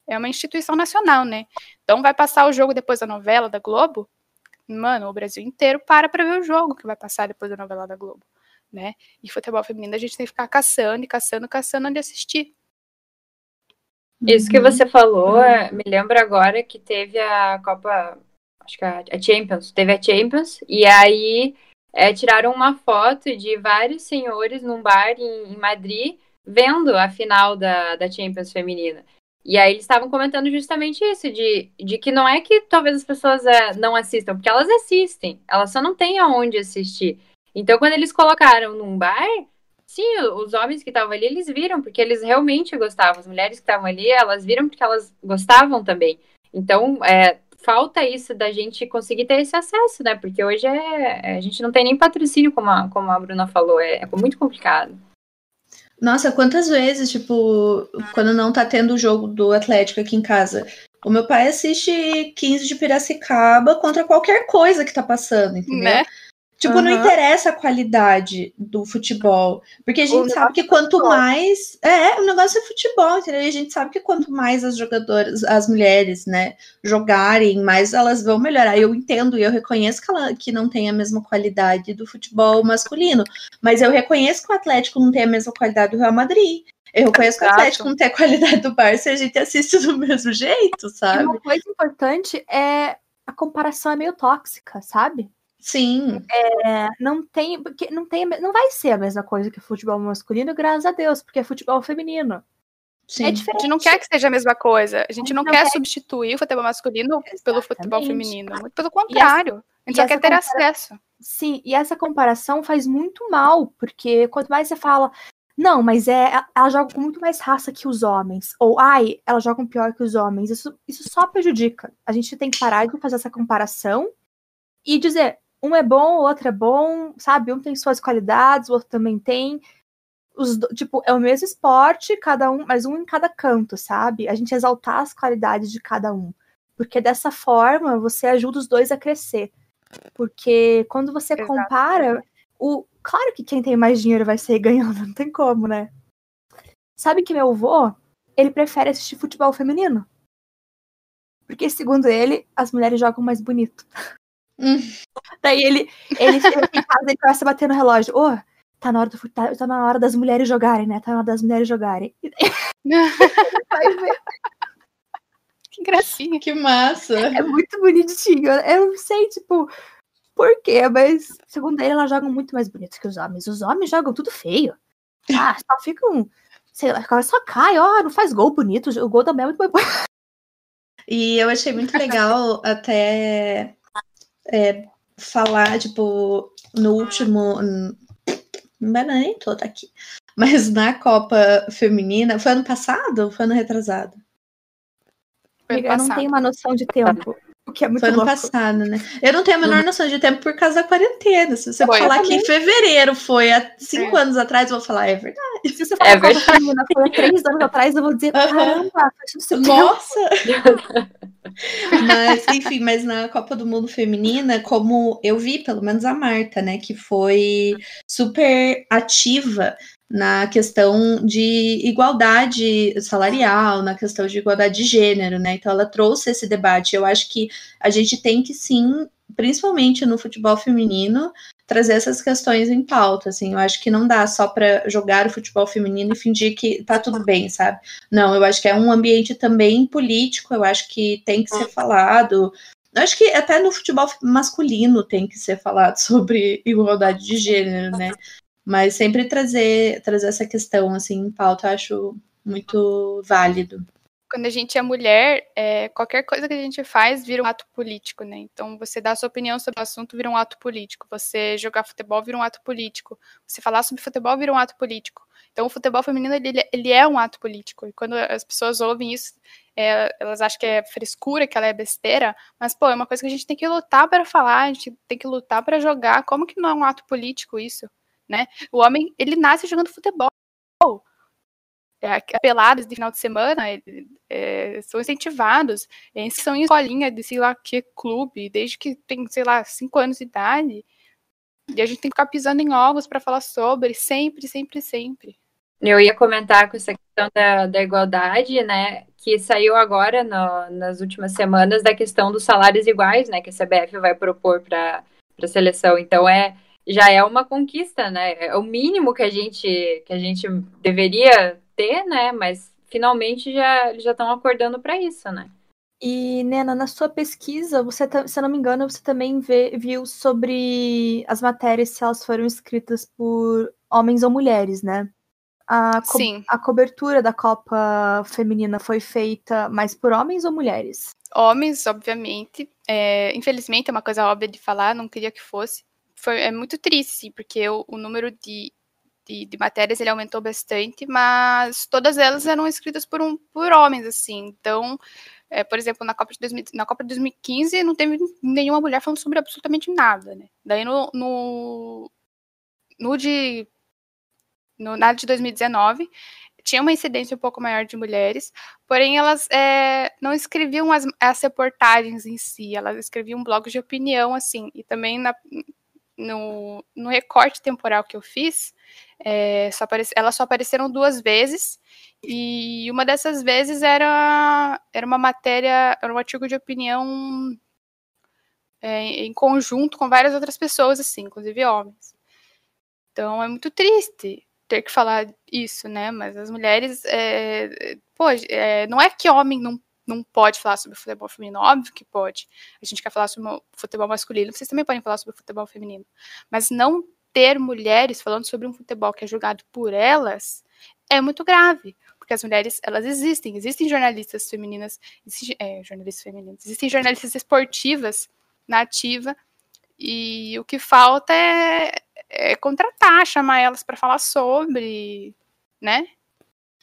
é uma instituição nacional, né? Então vai passar o jogo depois da novela da Globo, mano, o Brasil inteiro para para ver o jogo que vai passar depois da novela da Globo, né? E futebol feminino a gente tem que ficar caçando e caçando, caçando onde assistir. Isso que você falou, é, me lembra agora que teve a Copa, acho que a, a Champions, teve a Champions, e aí é, tiraram uma foto de vários senhores num bar em, em Madrid vendo a final da, da Champions feminina. E aí eles estavam comentando justamente isso, de, de que não é que talvez as pessoas é, não assistam, porque elas assistem, elas só não têm aonde assistir. Então, quando eles colocaram num bar, sim, os homens que estavam ali, eles viram, porque eles realmente gostavam. As mulheres que estavam ali, elas viram porque elas gostavam também. Então, é, falta isso da gente conseguir ter esse acesso, né? Porque hoje é, a gente não tem nem patrocínio, como a, como a Bruna falou, é, é muito complicado. Nossa, quantas vezes, tipo, quando não tá tendo o jogo do Atlético aqui em casa, o meu pai assiste 15 de Piracicaba contra qualquer coisa que tá passando, entendeu? Né? Tipo, não Aham. interessa a qualidade do futebol. Porque a gente negócio sabe que é quanto futebol. mais. É, o negócio é futebol, entendeu? E a gente sabe que quanto mais as jogadoras, as mulheres, né, jogarem, mais elas vão melhorar. Eu entendo e eu reconheço que, ela, que não tem a mesma qualidade do futebol masculino. Mas eu reconheço que o Atlético não tem a mesma qualidade do Real Madrid. Eu reconheço que o Exato. Atlético não tem a qualidade do Barça e a gente assiste do mesmo jeito, E sabe? uma coisa importante é a comparação é meio tóxica, sabe? Sim. É, não tem, porque não tem, não vai ser a mesma coisa que futebol masculino, graças a Deus, porque é futebol feminino. Sim. É A diferente. gente não quer que seja a mesma coisa. A gente não, não quer quer- substituir o futebol masculino pelo futebol Exatamente. feminino. Muito pelo contrário. A gente e só quer ter compara- acesso. Sim, e essa comparação faz muito mal, porque quanto mais você fala, não, mas é, ela joga com muito mais raça que os homens, ou ai, elas jogam pior que os homens, isso, isso só prejudica. A gente tem que parar de fazer essa comparação e dizer, um é bom, o outro é bom, sabe? Um tem suas qualidades, o outro também tem. Os, tipo, é o mesmo esporte, cada um, mas um em cada canto, sabe? A gente exaltar as qualidades de cada um. Porque dessa forma você ajuda os dois a crescer. Porque quando você Exato. compara, o claro que quem tem mais dinheiro vai sair ganhando, não tem como, né? Sabe que meu avô, ele prefere assistir futebol feminino. Porque, segundo ele, as mulheres jogam mais bonito. Hum. Daí ele, ele chega aqui em casa ele começa a bater no relógio. Ô, tá na hora do tá, tá na hora das mulheres jogarem, né? Tá na hora das mulheres jogarem. E daí vai ver. Que gracinha. Que massa. É muito bonitinho. Eu não sei, tipo, por quê, mas segundo ele, elas jogam muito mais bonito que os homens. Os homens jogam tudo feio. Ah, só ficam. Sei lá, só cai, ó, não faz gol bonito. O gol também é muito mais bonito. E eu achei muito legal até é, falar, tipo, no último. Não era nem toda aqui. Mas na Copa Feminina. Foi ano passado ou foi ano retrasado? Foi ano Eu não passado. tenho uma noção de tempo. O que é muito foi louco. passado, né? Eu não tenho a menor noção de tempo por causa da quarentena. Se você Foi, falar que em fevereiro foi há cinco É. anos atrás, eu vou falar, é verdade. Se você falar É é Copa Feminina foi há três anos atrás, eu vou dizer, caramba, tempo. Nossa! mas, enfim, mas na Copa do Mundo Feminina, como eu vi, pelo menos a Marta, né, que foi super ativa na questão de igualdade salarial, na questão de igualdade de gênero, né? Então ela trouxe esse debate. Eu acho que a gente tem que sim, principalmente no futebol feminino, trazer essas questões em pauta, assim. Eu acho que não dá só para jogar o futebol feminino e fingir que tá tudo bem, sabe? Não, eu acho que é um ambiente também político, eu acho que tem que ser falado. Eu acho que até no futebol masculino tem que ser falado sobre igualdade de gênero, né? Mas sempre trazer, trazer essa questão assim em pauta, eu acho muito válido. Quando a gente é mulher, é, qualquer coisa que a gente faz vira um ato político, né? Então, você dar sua opinião sobre o assunto vira um ato político. Você jogar futebol vira um ato político. Você falar sobre futebol vira um ato político. Então, o futebol feminino, ele, ele é um ato político. E quando as pessoas ouvem isso, é, elas acham que é frescura, que ela é besteira. Mas, pô, é uma coisa que a gente tem que lutar para falar, a gente tem que lutar para jogar. Como que não é um ato político isso, né? O homem, ele nasce jogando futebol. É, pelados de final de semana é, são incentivados, são em escolinha de sei lá que clube, desde que tem, sei lá, cinco anos de idade. E a gente tem que ficar pisando em ovos para falar sobre, sempre, sempre, sempre. Eu ia comentar com essa questão da, da igualdade, né? Que saiu agora no- nas últimas semanas da questão dos salários iguais, né? Que a CBF vai propor para a seleção. Então é já é uma conquista, né? É o mínimo que a gente que a gente deveria ter, né? Mas finalmente já já estão acordando para isso, né? E, Nena, na sua pesquisa, você, se eu não me engano, você também vê- viu sobre as matérias se elas foram escritas por homens ou mulheres, né? A, co- Sim, a cobertura da Copa Feminina foi feita mais por homens ou mulheres? homens, obviamente. É, infelizmente, é uma coisa óbvia de falar, não queria que fosse. Foi, é muito triste, sim, porque o, o número de, de, de matérias ele aumentou bastante, mas todas elas eram escritas por, um, por homens, assim. Então, é, por exemplo, na Copa, de 2000 na Copa de 2015 não teve nenhuma mulher falando sobre absolutamente nada, né? Daí no, no, no de no, na de 2019 tinha uma incidência um pouco maior de mulheres, porém elas é, não escreviam as, as reportagens em si, elas escreviam blogs de opinião, assim, e também na, no, no recorte temporal que eu fiz, é, só aparece, elas só apareceram duas vezes, e uma dessas vezes era, era uma matéria, era um artigo de opinião é, em conjunto com várias outras pessoas, assim, inclusive homens. Então é muito triste ter que falar isso, né? Mas as mulheres, é, pô, é, não é que homem não, não pode falar sobre futebol feminino, óbvio que pode. A gente quer falar sobre futebol masculino, vocês também podem falar sobre futebol feminino. Mas não ter mulheres falando sobre um futebol que é jogado por elas é muito grave, porque as mulheres elas existem, existem jornalistas femininas, existem, é, jornalistas femininas, existem jornalistas esportivas na ativa e o que falta é, é contratar, chamar elas para falar sobre, né?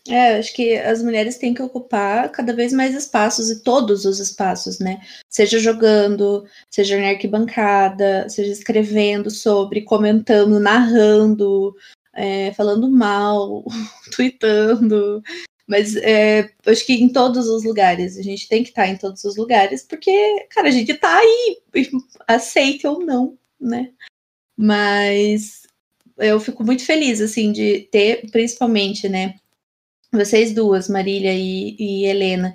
É, acho que as mulheres têm que ocupar cada vez mais espaços e todos os espaços, né? Seja jogando, seja na arquibancada, seja escrevendo sobre, comentando, narrando, é, falando mal, tweetando. Mas é, acho que em todos os lugares, a gente tem que estar em todos os lugares, porque, cara, a gente tá aí, aceite ou não, né? Mas eu fico muito feliz, assim, de ter, principalmente, né, vocês duas, Marília e, e Helena,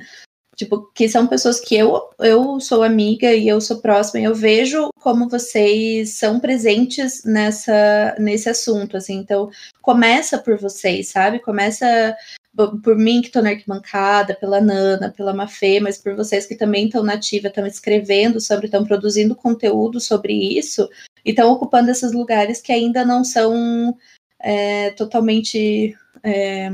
tipo, que são pessoas que eu, eu sou amiga e eu sou próxima, e eu vejo como vocês são presentes nessa, nesse assunto, assim, então começa por vocês, sabe? Começa por mim que estou na arquibancada, pela Nana, pela Mafê, mas por vocês que também estão nativa, estão escrevendo sobre, estão produzindo conteúdo sobre isso, e estão ocupando esses lugares que ainda não são é, totalmente. É,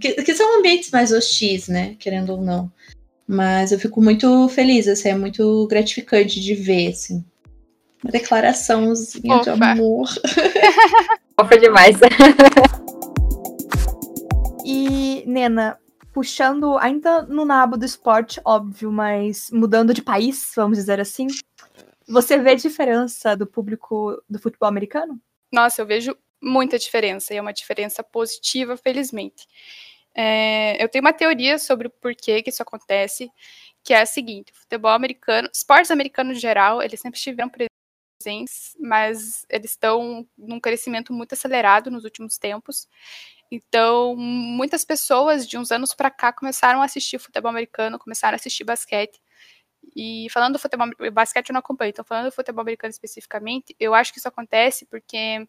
que, que, são ambientes mais hostis, né? Querendo ou não. Mas eu fico muito feliz, assim, é muito gratificante de ver, assim. Uma declaraçãozinha de amor. Fofa demais. E, Nena, puxando ainda no nabo do esporte, óbvio, mas mudando de país, vamos dizer assim, você vê diferença do público do futebol americano? Nossa, eu vejo muita diferença, e é uma diferença positiva, felizmente. É, eu tenho uma teoria sobre o porquê que isso acontece, que é a seguinte: o futebol americano, esportes americanos em geral, eles sempre estiveram presentes, mas eles estão num crescimento muito acelerado nos últimos tempos. Então, muitas pessoas de uns anos para cá começaram a assistir futebol americano, começaram a assistir basquete. E falando do futebol basquete eu não acompanho, então falando do futebol americano especificamente, eu acho que isso acontece porque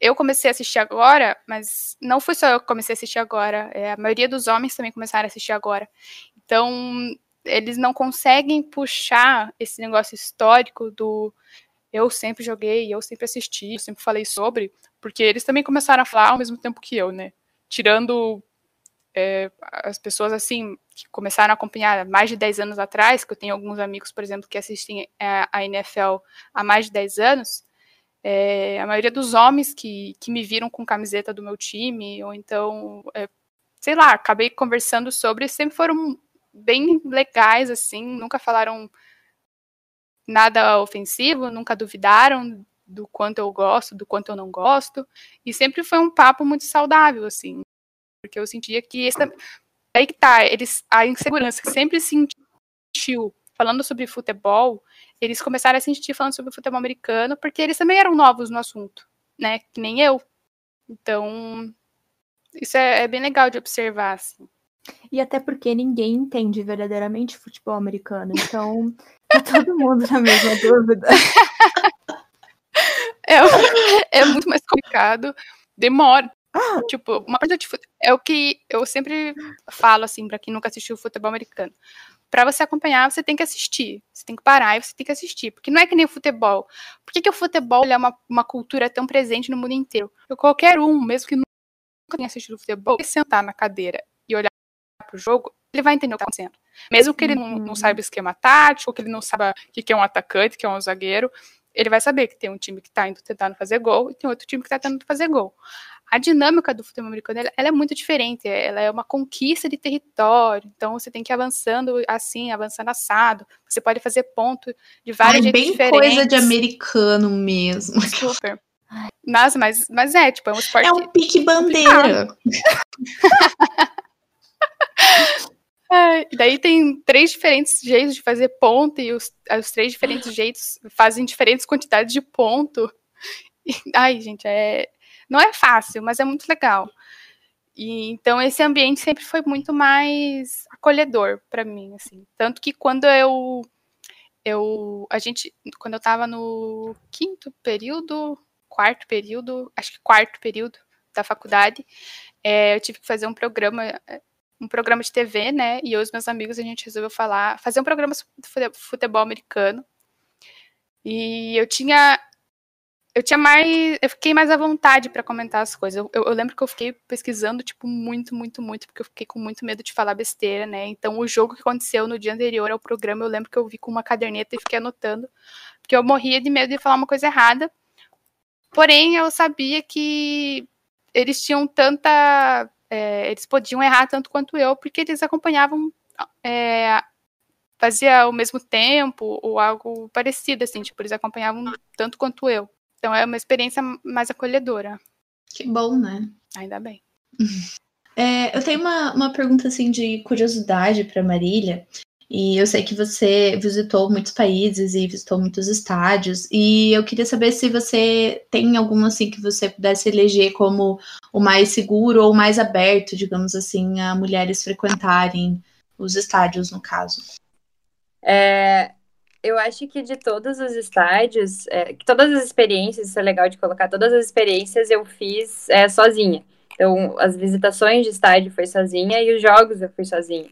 eu comecei a assistir agora, mas não foi só eu que comecei a assistir agora, é, a maioria dos homens também começaram a assistir agora. Então, eles não conseguem puxar esse negócio histórico do eu sempre joguei, eu sempre assisti, eu sempre falei sobre, porque eles também começaram a falar ao mesmo tempo que eu, né? Tirando é, as pessoas assim que começaram a acompanhar mais de 10 anos atrás, que eu tenho alguns amigos, por exemplo, que assistem a, a NFL há mais de 10 anos, é, a maioria dos homens que, que me viram com camiseta do meu time, ou então, é, sei lá, acabei conversando sobre, sempre foram bem legais, assim, nunca falaram nada ofensivo, nunca duvidaram do quanto eu gosto, do quanto eu não gosto, e sempre foi um papo muito saudável, assim, porque eu sentia que esse, aí que tá, eles, a insegurança que sempre sentiu falando sobre futebol, eles começaram a sentir falando sobre futebol americano, porque eles também eram novos no assunto, né, que nem eu. Então, isso é, é bem legal de observar, assim. E até porque ninguém entende verdadeiramente futebol americano, então tá todo mundo na mesma dúvida. É, é muito mais complicado, demora. Tipo, uma coisa de futebol. É o que eu sempre falo, assim, para quem nunca assistiu futebol americano. Para você acompanhar, você tem que assistir. Você tem que parar e você tem que assistir. Porque não é que nem o futebol. Por que, que o futebol é uma, uma cultura tão presente no mundo inteiro? Eu, qualquer um, mesmo que nunca tenha assistido futebol, sentar na cadeira e olhar pro jogo, ele vai entender o que está acontecendo. Mesmo que ele não, não saiba o esquema tático, que ele não saiba o que é um atacante, que é um zagueiro, ele vai saber que tem um time que está indo tentando fazer gol e tem outro time que está tentando fazer gol. A dinâmica do futebol americano ela, ela, é muito diferente, ela é uma conquista de território, então você tem que ir avançando assim, avançando assado. Você pode fazer ponto de vários Ai, bem diferentes. coisa de americano mesmo. Super. Mas, mas, mas é, tipo, é um esporte. É um pique bandeira. E daí tem três diferentes jeitos de fazer ponto, e os, os três diferentes jeitos fazem diferentes quantidades de ponto. E, ai, gente, é. Não é fácil, mas é muito legal. E, então esse ambiente sempre foi muito mais acolhedor para mim, assim. Tanto que quando eu eu a gente quando eu estava no quinto período, quarto período, acho que quarto período da faculdade, é, eu tive que fazer um programa um programa de TV, né? E eu e os meus amigos a gente resolveu falar, fazer um programa de futebol americano. E eu tinha eu tinha mais. Eu fiquei mais à vontade para comentar as coisas. Eu, eu, eu, lembro que eu fiquei pesquisando, tipo, muito, muito, muito, porque eu fiquei com muito medo de falar besteira, né? Então, o jogo que aconteceu no dia anterior ao programa, eu lembro que eu vi com uma caderneta e fiquei anotando, porque eu morria de medo de falar uma coisa errada. Porém, eu sabia que eles tinham tanta. É, eles podiam errar tanto quanto eu, porque eles acompanhavam. É, fazia ao mesmo tempo, ou algo parecido, assim, tipo, eles acompanhavam tanto quanto eu. Então é uma experiência mais acolhedora. Que bom, né? Ainda bem. É, eu tenho uma, uma pergunta assim de curiosidade para Marília. E eu sei que você visitou muitos países e visitou muitos estádios. E eu queria saber se você tem algum assim que você pudesse eleger como o mais seguro ou mais aberto, digamos assim, a mulheres frequentarem os estádios, no caso. É, eu acho que de todos os estádios, é, todas as experiências, isso é legal de colocar, todas as experiências eu fiz é, sozinha. Então, as visitações de estádio foi sozinha e os jogos eu fui sozinha.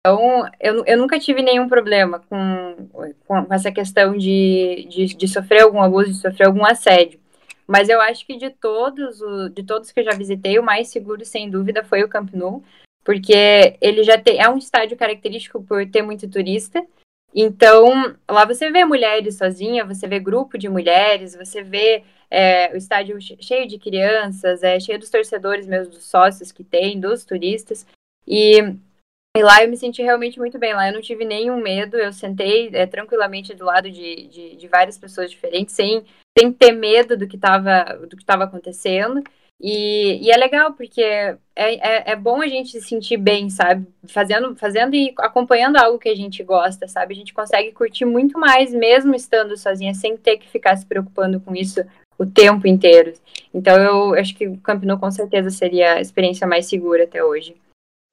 Então, eu, eu nunca tive nenhum problema com, com essa questão de, de, de sofrer algum abuso, de sofrer algum assédio. Mas eu acho que de todos, o, de todos que eu já visitei, o mais seguro, sem dúvida, foi o Camp Nou, porque ele já tem, é um estádio característico por ter muito turista, então, lá você vê mulheres sozinhas, você vê grupo de mulheres, você vê é, o estádio cheio de crianças, é, cheio dos torcedores mesmo, dos sócios que tem, dos turistas. E, e, lá eu me senti realmente muito bem. Lá eu não tive nenhum medo, eu sentei é, tranquilamente do lado de, de, de, várias pessoas diferentes, sem, sem ter medo do que estava acontecendo. E, e, é legal, porque é, é, é, bom a gente se sentir bem, sabe? Fazendo, fazendo e acompanhando algo que a gente gosta, sabe? A gente consegue curtir muito mais, mesmo estando sozinha, sem ter que ficar se preocupando com isso o tempo inteiro. Então, eu acho que o Camp Nou com certeza seria a experiência mais segura até hoje.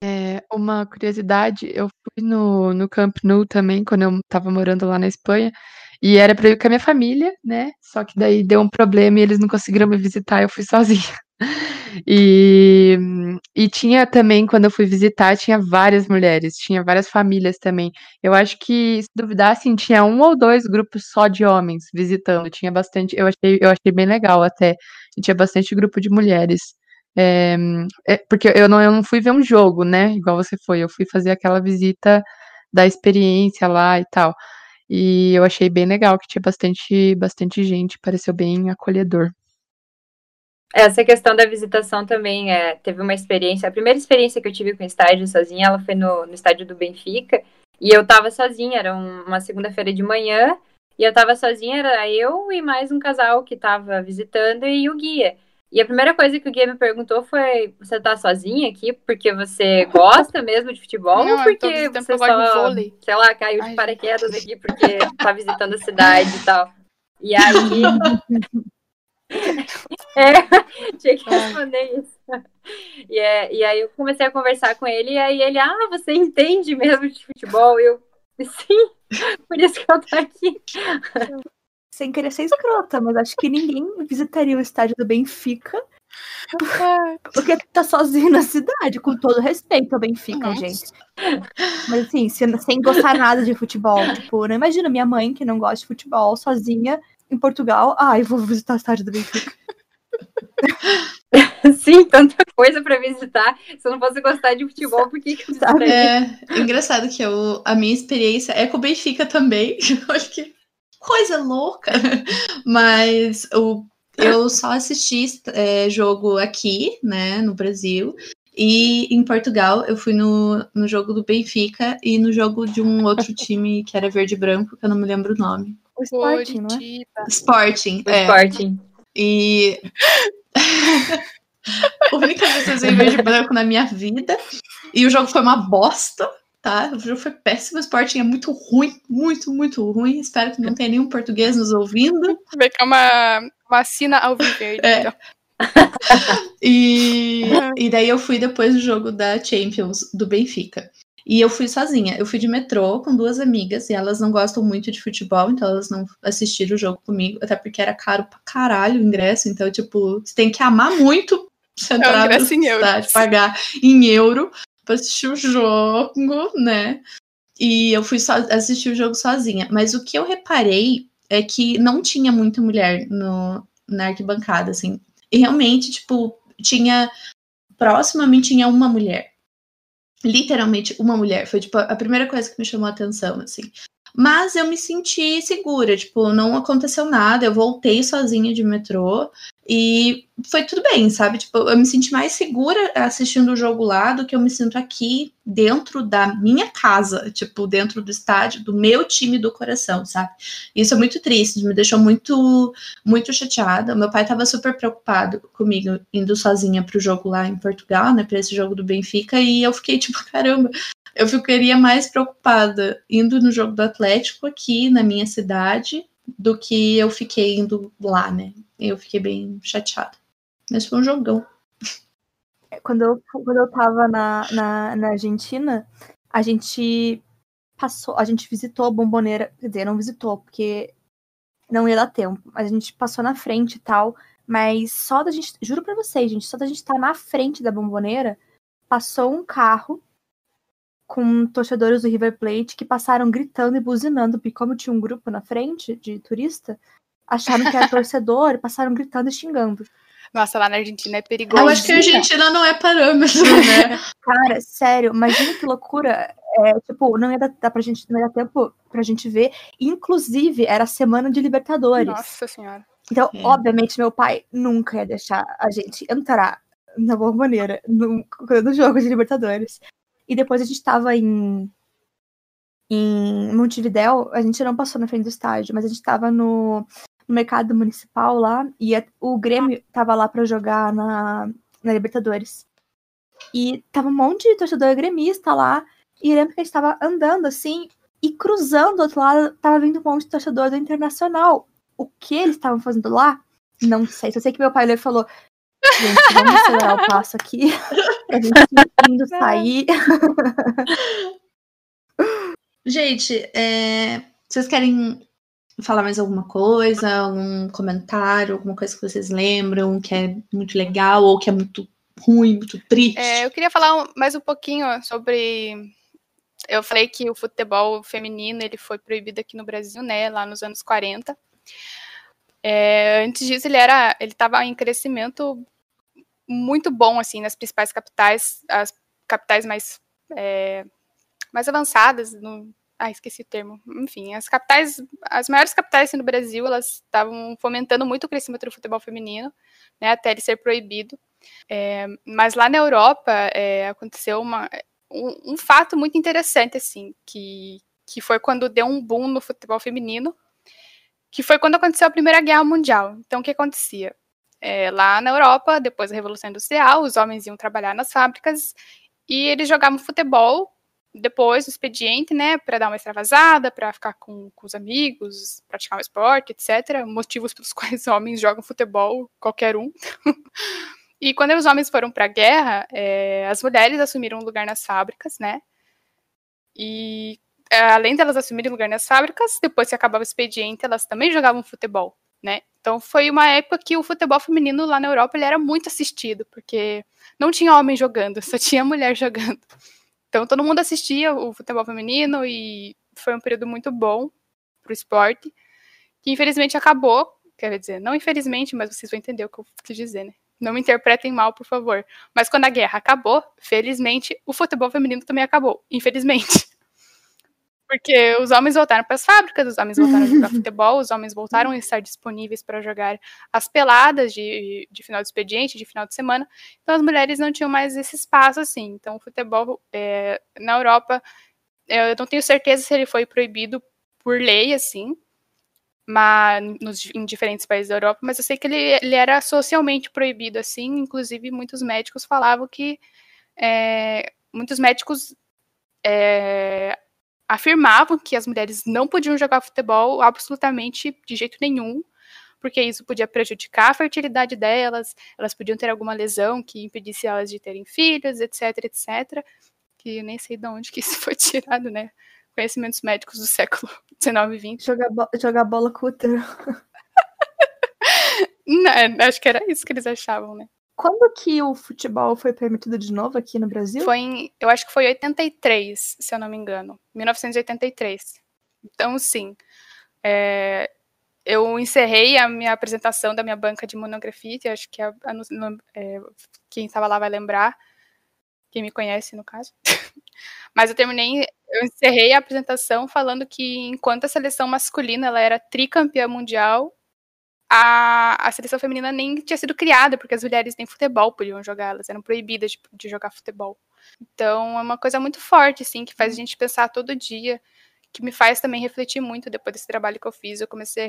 É, uma curiosidade, eu fui no, no Camp Nou também, quando eu estava morando lá na Espanha, e era para ir com a minha família, né? Só que daí deu um problema e eles não conseguiram me visitar, eu fui sozinha. E, e tinha também, quando eu fui visitar, tinha várias mulheres, tinha várias famílias também. Eu acho que, se duvidar, assim, tinha um ou dois grupos só de homens visitando. Tinha bastante, eu achei, eu achei bem legal até. E tinha bastante grupo de mulheres. É, é, porque eu não, eu não fui ver um jogo, né? Igual você foi. Eu fui fazer aquela visita da experiência lá e tal. E eu achei bem legal que tinha bastante, bastante gente, pareceu bem acolhedor. Essa questão da visitação também é, teve uma experiência. A primeira experiência que eu tive com o estádio sozinha, ela foi no, no estádio do Benfica. E eu tava sozinha, era uma segunda-feira de manhã. E eu tava sozinha, era eu e mais um casal que tava visitando e o guia. E a primeira coisa que o guia me perguntou foi: Você tá sozinha aqui porque você gosta mesmo de futebol? Não, ou porque você só, sei lá, caiu de paraquedas aqui porque tá visitando a cidade e tal? E aí. É, tinha que responder isso. E, é, e aí eu comecei a conversar com ele, e aí ele, ah, você entende mesmo de futebol? E eu, sim, por isso que eu tô aqui. Sem querer ser escrota, mas acho que ninguém visitaria o estádio do Benfica porque tá sozinho na cidade, com todo respeito ao Benfica, Nossa. gente. Mas assim, sem gostar nada de futebol. Tipo, não imagina minha mãe que não gosta de futebol sozinha em Portugal. Ai, vou visitar o estádio do Benfica. Sim, tanta coisa para visitar. Se eu não fosse gostar de futebol, por que, que eu Sabe? É engraçado que eu, a minha experiência é com o Benfica também. Acho que coisa louca. Mas o, eu só assisti é, jogo aqui, né, no Brasil. E em Portugal, eu fui no, no jogo do Benfica e no jogo de um outro time que era verde e branco, que eu não me lembro o nome. O Sporting, não é? Sporting, o é. Sporting. E. a única vez que eu usei verde e branco na minha vida. E o jogo foi uma bosta. tá? O jogo foi péssimo, o Sporting é muito ruim, muito, muito ruim. Espero que não tenha nenhum português nos ouvindo. Vai que é uma vacina ao viver. É. Então. E, e daí eu fui depois do jogo da Champions do Benfica. E eu fui sozinha. Eu fui de metrô com duas amigas e elas não gostam muito de futebol, então elas não assistiram o jogo comigo, até porque era caro pra caralho o ingresso. Então, tipo, você tem que amar muito você É em euros. pagar em euro pra assistir o jogo, né? E eu fui só assistir o jogo sozinha. Mas o que eu reparei é que não tinha muita mulher no, na arquibancada, assim. E realmente, tipo, tinha. Próximo a mim tinha uma mulher. Literalmente uma mulher. Foi, tipo, a primeira coisa que me chamou a atenção, assim. Mas eu me senti segura, tipo, não aconteceu nada. Eu voltei sozinha de metrô e foi tudo bem, sabe? Tipo, eu me senti mais segura assistindo o jogo lá do que eu me sinto aqui dentro da minha casa, tipo, dentro do estádio, do meu time do coração, sabe? Isso é muito triste, me deixou muito, muito chateada. Meu pai tava super preocupado comigo indo sozinha pro jogo lá em Portugal, né, pra esse jogo do Benfica, e eu fiquei tipo, caramba, eu ficaria mais preocupada indo no jogo do Atlético aqui na minha cidade do que eu fiquei indo lá, né? Eu fiquei bem chateada. Mas foi um jogão. Quando eu, quando eu tava na, na, na Argentina, a gente passou, a gente visitou a bomboneira, quer dizer, não visitou, porque não ia dar tempo, a gente passou na frente e tal, mas só da gente, juro pra vocês, gente, só da gente estar na frente da bomboneira, passou um carro com torcedores do River Plate que passaram gritando e buzinando, porque como tinha um grupo na frente de turista, acharam que era torcedor e passaram gritando e xingando. Nossa, lá na Argentina é perigoso. Eu acho que a Argentina não é parâmetro, né? Cara, sério, imagina que loucura. É, tipo, não ia dar, dar pra gente, não ia dar tempo pra gente ver. Inclusive, era a semana de Libertadores. Nossa senhora. Então, É. obviamente, meu pai nunca ia deixar a gente entrar na bomboneira no, no jogo de Libertadores. E depois a gente tava em, em Montevidéu, a gente não passou na frente do estádio, mas a gente tava no, no mercado municipal lá, e a- o Grêmio tava lá pra jogar na, na Libertadores. E tava um monte de torcedor gremista lá, e lembro que a gente tava andando assim, e cruzando do outro lado, tava vindo um monte de torcedor do Internacional o que eles estavam fazendo lá, não sei. Só sei que meu pai olhou e falou: Gente, vamos acelerar o passo aqui pra gente indo sair. Gente, é, vocês querem falar mais alguma coisa, algum comentário, alguma coisa que vocês lembram que é muito legal ou que é muito ruim, muito triste? É, eu queria falar mais um pouquinho sobre. Eu falei que o futebol feminino ele foi proibido aqui no Brasil, né, lá nos anos 40. É, antes disso, ele era, ele estava em crescimento muito bom, assim, nas principais capitais, as capitais mais, é, mais avançadas, no, ah, esqueci o termo, enfim, as capitais, as maiores capitais assim, Brasil, elas estavam fomentando muito o crescimento do futebol feminino, né, até ele ser proibido. É, mas lá na Europa é, aconteceu uma, um, um fato muito interessante, assim, que, que foi quando deu um boom no futebol feminino, que foi quando aconteceu a Primeira Guerra Mundial. Então, o que acontecia? É, lá na Europa, depois da Revolução Industrial, os homens iam trabalhar nas fábricas e eles jogavam futebol depois do expediente, né, para dar uma extravasada, para ficar com, com os amigos, praticar um esporte, etc. Motivos pelos quais homens jogam futebol, qualquer um. e quando os homens foram para a guerra, é, as mulheres assumiram um lugar nas fábricas, né? E é, além delas assumirem lugar nas fábricas, depois que acabava o expediente, elas também jogavam futebol, né? Então foi uma época que o futebol feminino lá na Europa ele era muito assistido, porque não tinha homem jogando, só tinha mulher jogando. Então todo mundo assistia o futebol feminino e foi um período muito bom pro esporte, que infelizmente acabou, quer dizer, não infelizmente, mas vocês vão entender o que eu quis dizer, né? Não me interpretem mal, por favor. Mas quando a guerra acabou, felizmente, o futebol feminino também acabou, infelizmente. Porque os homens voltaram para as fábricas, os homens voltaram a jogar futebol, os homens voltaram a estar disponíveis para jogar as peladas de, de final de expediente, de final de semana. Então as mulheres não tinham mais esse espaço assim. Então o futebol é, na Europa, é, eu não tenho certeza se ele foi proibido por lei, assim, mas nos, em diferentes países da Europa, mas eu sei que ele, ele era socialmente proibido, assim. Inclusive muitos médicos falavam que é, muitos médicos é, afirmavam que as mulheres não podiam jogar futebol absolutamente de jeito nenhum, porque isso podia prejudicar a fertilidade delas, elas podiam ter alguma lesão que impedisse elas de terem filhos, etc, etc. Que eu nem sei de onde que isso foi tirado, né? Conhecimentos médicos do século XIX e XX. Jogar, bo jogar bola com o. Não, acho que era isso que eles achavam, né? Quando que o futebol foi permitido de novo aqui no Brasil? Foi em, eu acho que foi 83, se eu não me engano. 1983. Então, sim. É, eu encerrei a minha apresentação da minha banca de monografite, acho que a, a, no, é, quem estava lá vai lembrar, quem me conhece no caso. Mas eu terminei, eu encerrei a apresentação falando que enquanto a seleção masculina ela era tricampeã mundial, a, a seleção feminina nem tinha sido criada, porque as mulheres nem futebol podiam jogar, elas eram proibidas de, de jogar futebol. Então é uma coisa muito forte, assim, que faz a gente pensar todo dia, que me faz também refletir muito depois desse trabalho que eu fiz. Eu comecei a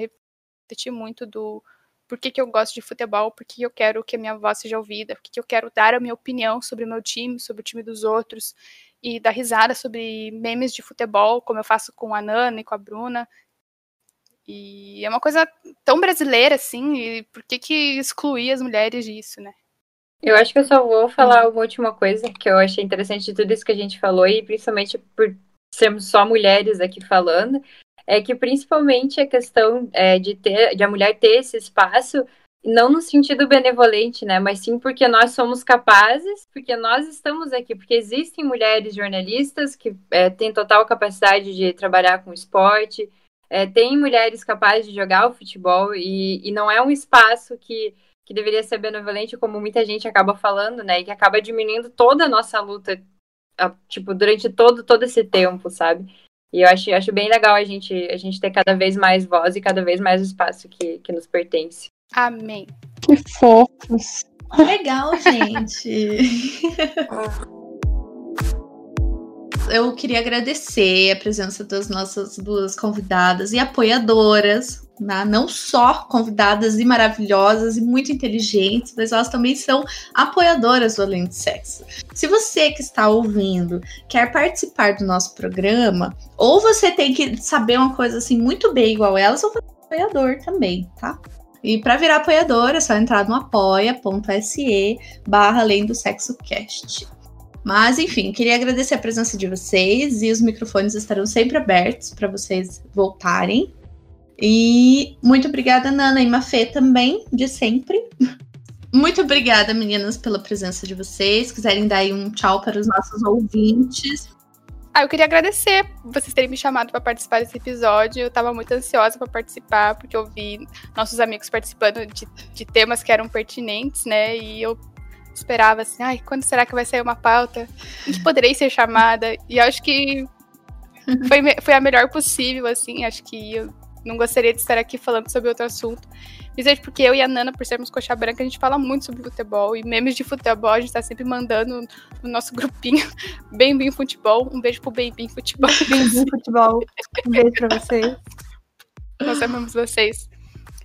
refletir muito do por que, que eu gosto de futebol, por que eu quero que a minha voz seja ouvida, por que, que eu quero dar a minha opinião sobre o meu time, sobre o time dos outros, e dar risada sobre memes de futebol, como eu faço com a Nana e com a Bruna, e é uma coisa tão brasileira, assim, e por que, que excluir as mulheres disso, né? Eu acho que eu só vou falar uma última coisa que eu achei interessante de tudo isso que a gente falou, e principalmente por sermos só mulheres aqui falando, é que principalmente a questão é, de ter, de a mulher ter esse espaço, não no sentido benevolente, né, mas sim porque nós somos capazes, porque nós estamos aqui, porque existem mulheres jornalistas que é, têm total capacidade de trabalhar com esporte, é, tem mulheres capazes de jogar o futebol e, e não é um espaço que, que deveria ser benevolente, como muita gente acaba falando, né? E que acaba diminuindo toda a nossa luta, tipo, durante todo, todo esse tempo, sabe? E eu acho, acho bem legal a gente, a gente ter cada vez mais voz e cada vez mais espaço que, que nos pertence. Amém. Que fofos. Legal, gente. eu queria agradecer a presença das nossas duas convidadas e apoiadoras, né? não só convidadas e maravilhosas e muito inteligentes, mas elas também são apoiadoras do Além de Sexo. Se você que está ouvindo quer participar do nosso programa, ou você tem que saber uma coisa assim muito bem igual elas, ou você é apoiador também, tá? E para virar apoiador é só entrar no apoia.se barra além do sexo cast. Mas, enfim, queria agradecer a presença de vocês e os microfones estarão sempre abertos para vocês voltarem. E muito obrigada, Nana e Mafê também, de sempre. Muito obrigada, meninas, pela presença de vocês. Quiserem dar aí um tchau para os nossos ouvintes. Ah, eu queria agradecer vocês terem me chamado para participar desse episódio. Eu estava muito ansiosa para participar, porque eu vi nossos amigos participando de, de temas que eram pertinentes, né? E eu esperava assim, ai, quando será que vai sair uma pauta em que poderei ser chamada? E acho que foi, foi a melhor possível, assim, acho que eu não gostaria de estar aqui falando sobre outro assunto. Principalmente porque eu e a Nana, por sermos coxa branca, a gente fala muito sobre futebol. E memes de futebol a gente tá sempre mandando no nosso grupinho. Bem Bem Futebol. Um beijo pro Bem Bem Futebol. Bem futebol. Um beijo pra vocês. Nós amamos vocês.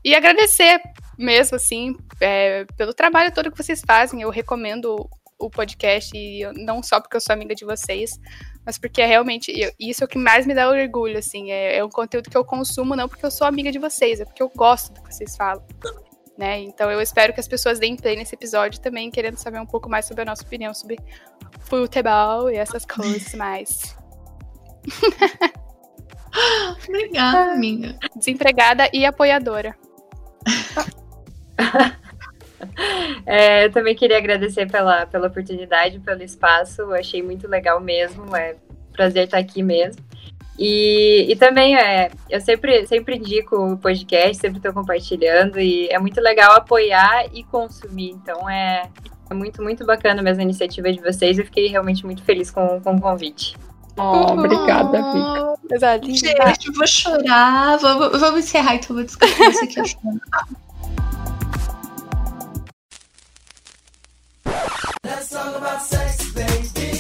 E agradecer mesmo, assim, é, pelo trabalho todo que vocês fazem. Eu recomendo o podcast, e não só porque eu sou amiga de vocês, mas porque é realmente isso é o que mais me dá orgulho, assim. É, é um conteúdo que eu consumo não porque eu sou amiga de vocês, é porque eu gosto do que vocês falam. Né? Então eu espero que as pessoas deem play nesse episódio também, querendo saber um pouco mais sobre a nossa opinião sobre futebol e essas coisas mais. Obrigada, amiga. Desempregada e apoiadora. É, eu também queria agradecer pela, pela oportunidade, pelo espaço. Eu achei muito legal mesmo. É prazer estar aqui mesmo. E, e também é, eu sempre, sempre indico o podcast, sempre estou compartilhando e é muito legal apoiar e consumir. Então é, é muito, muito bacana mesmo a iniciativa de vocês. Eu fiquei realmente muito feliz com, com o convite. Oh, obrigada. Coisa linda. Gente, eu vou chorar. Vamos, vamos encerrar então, vou descansar isso aqui. Let's talk about sex, baby.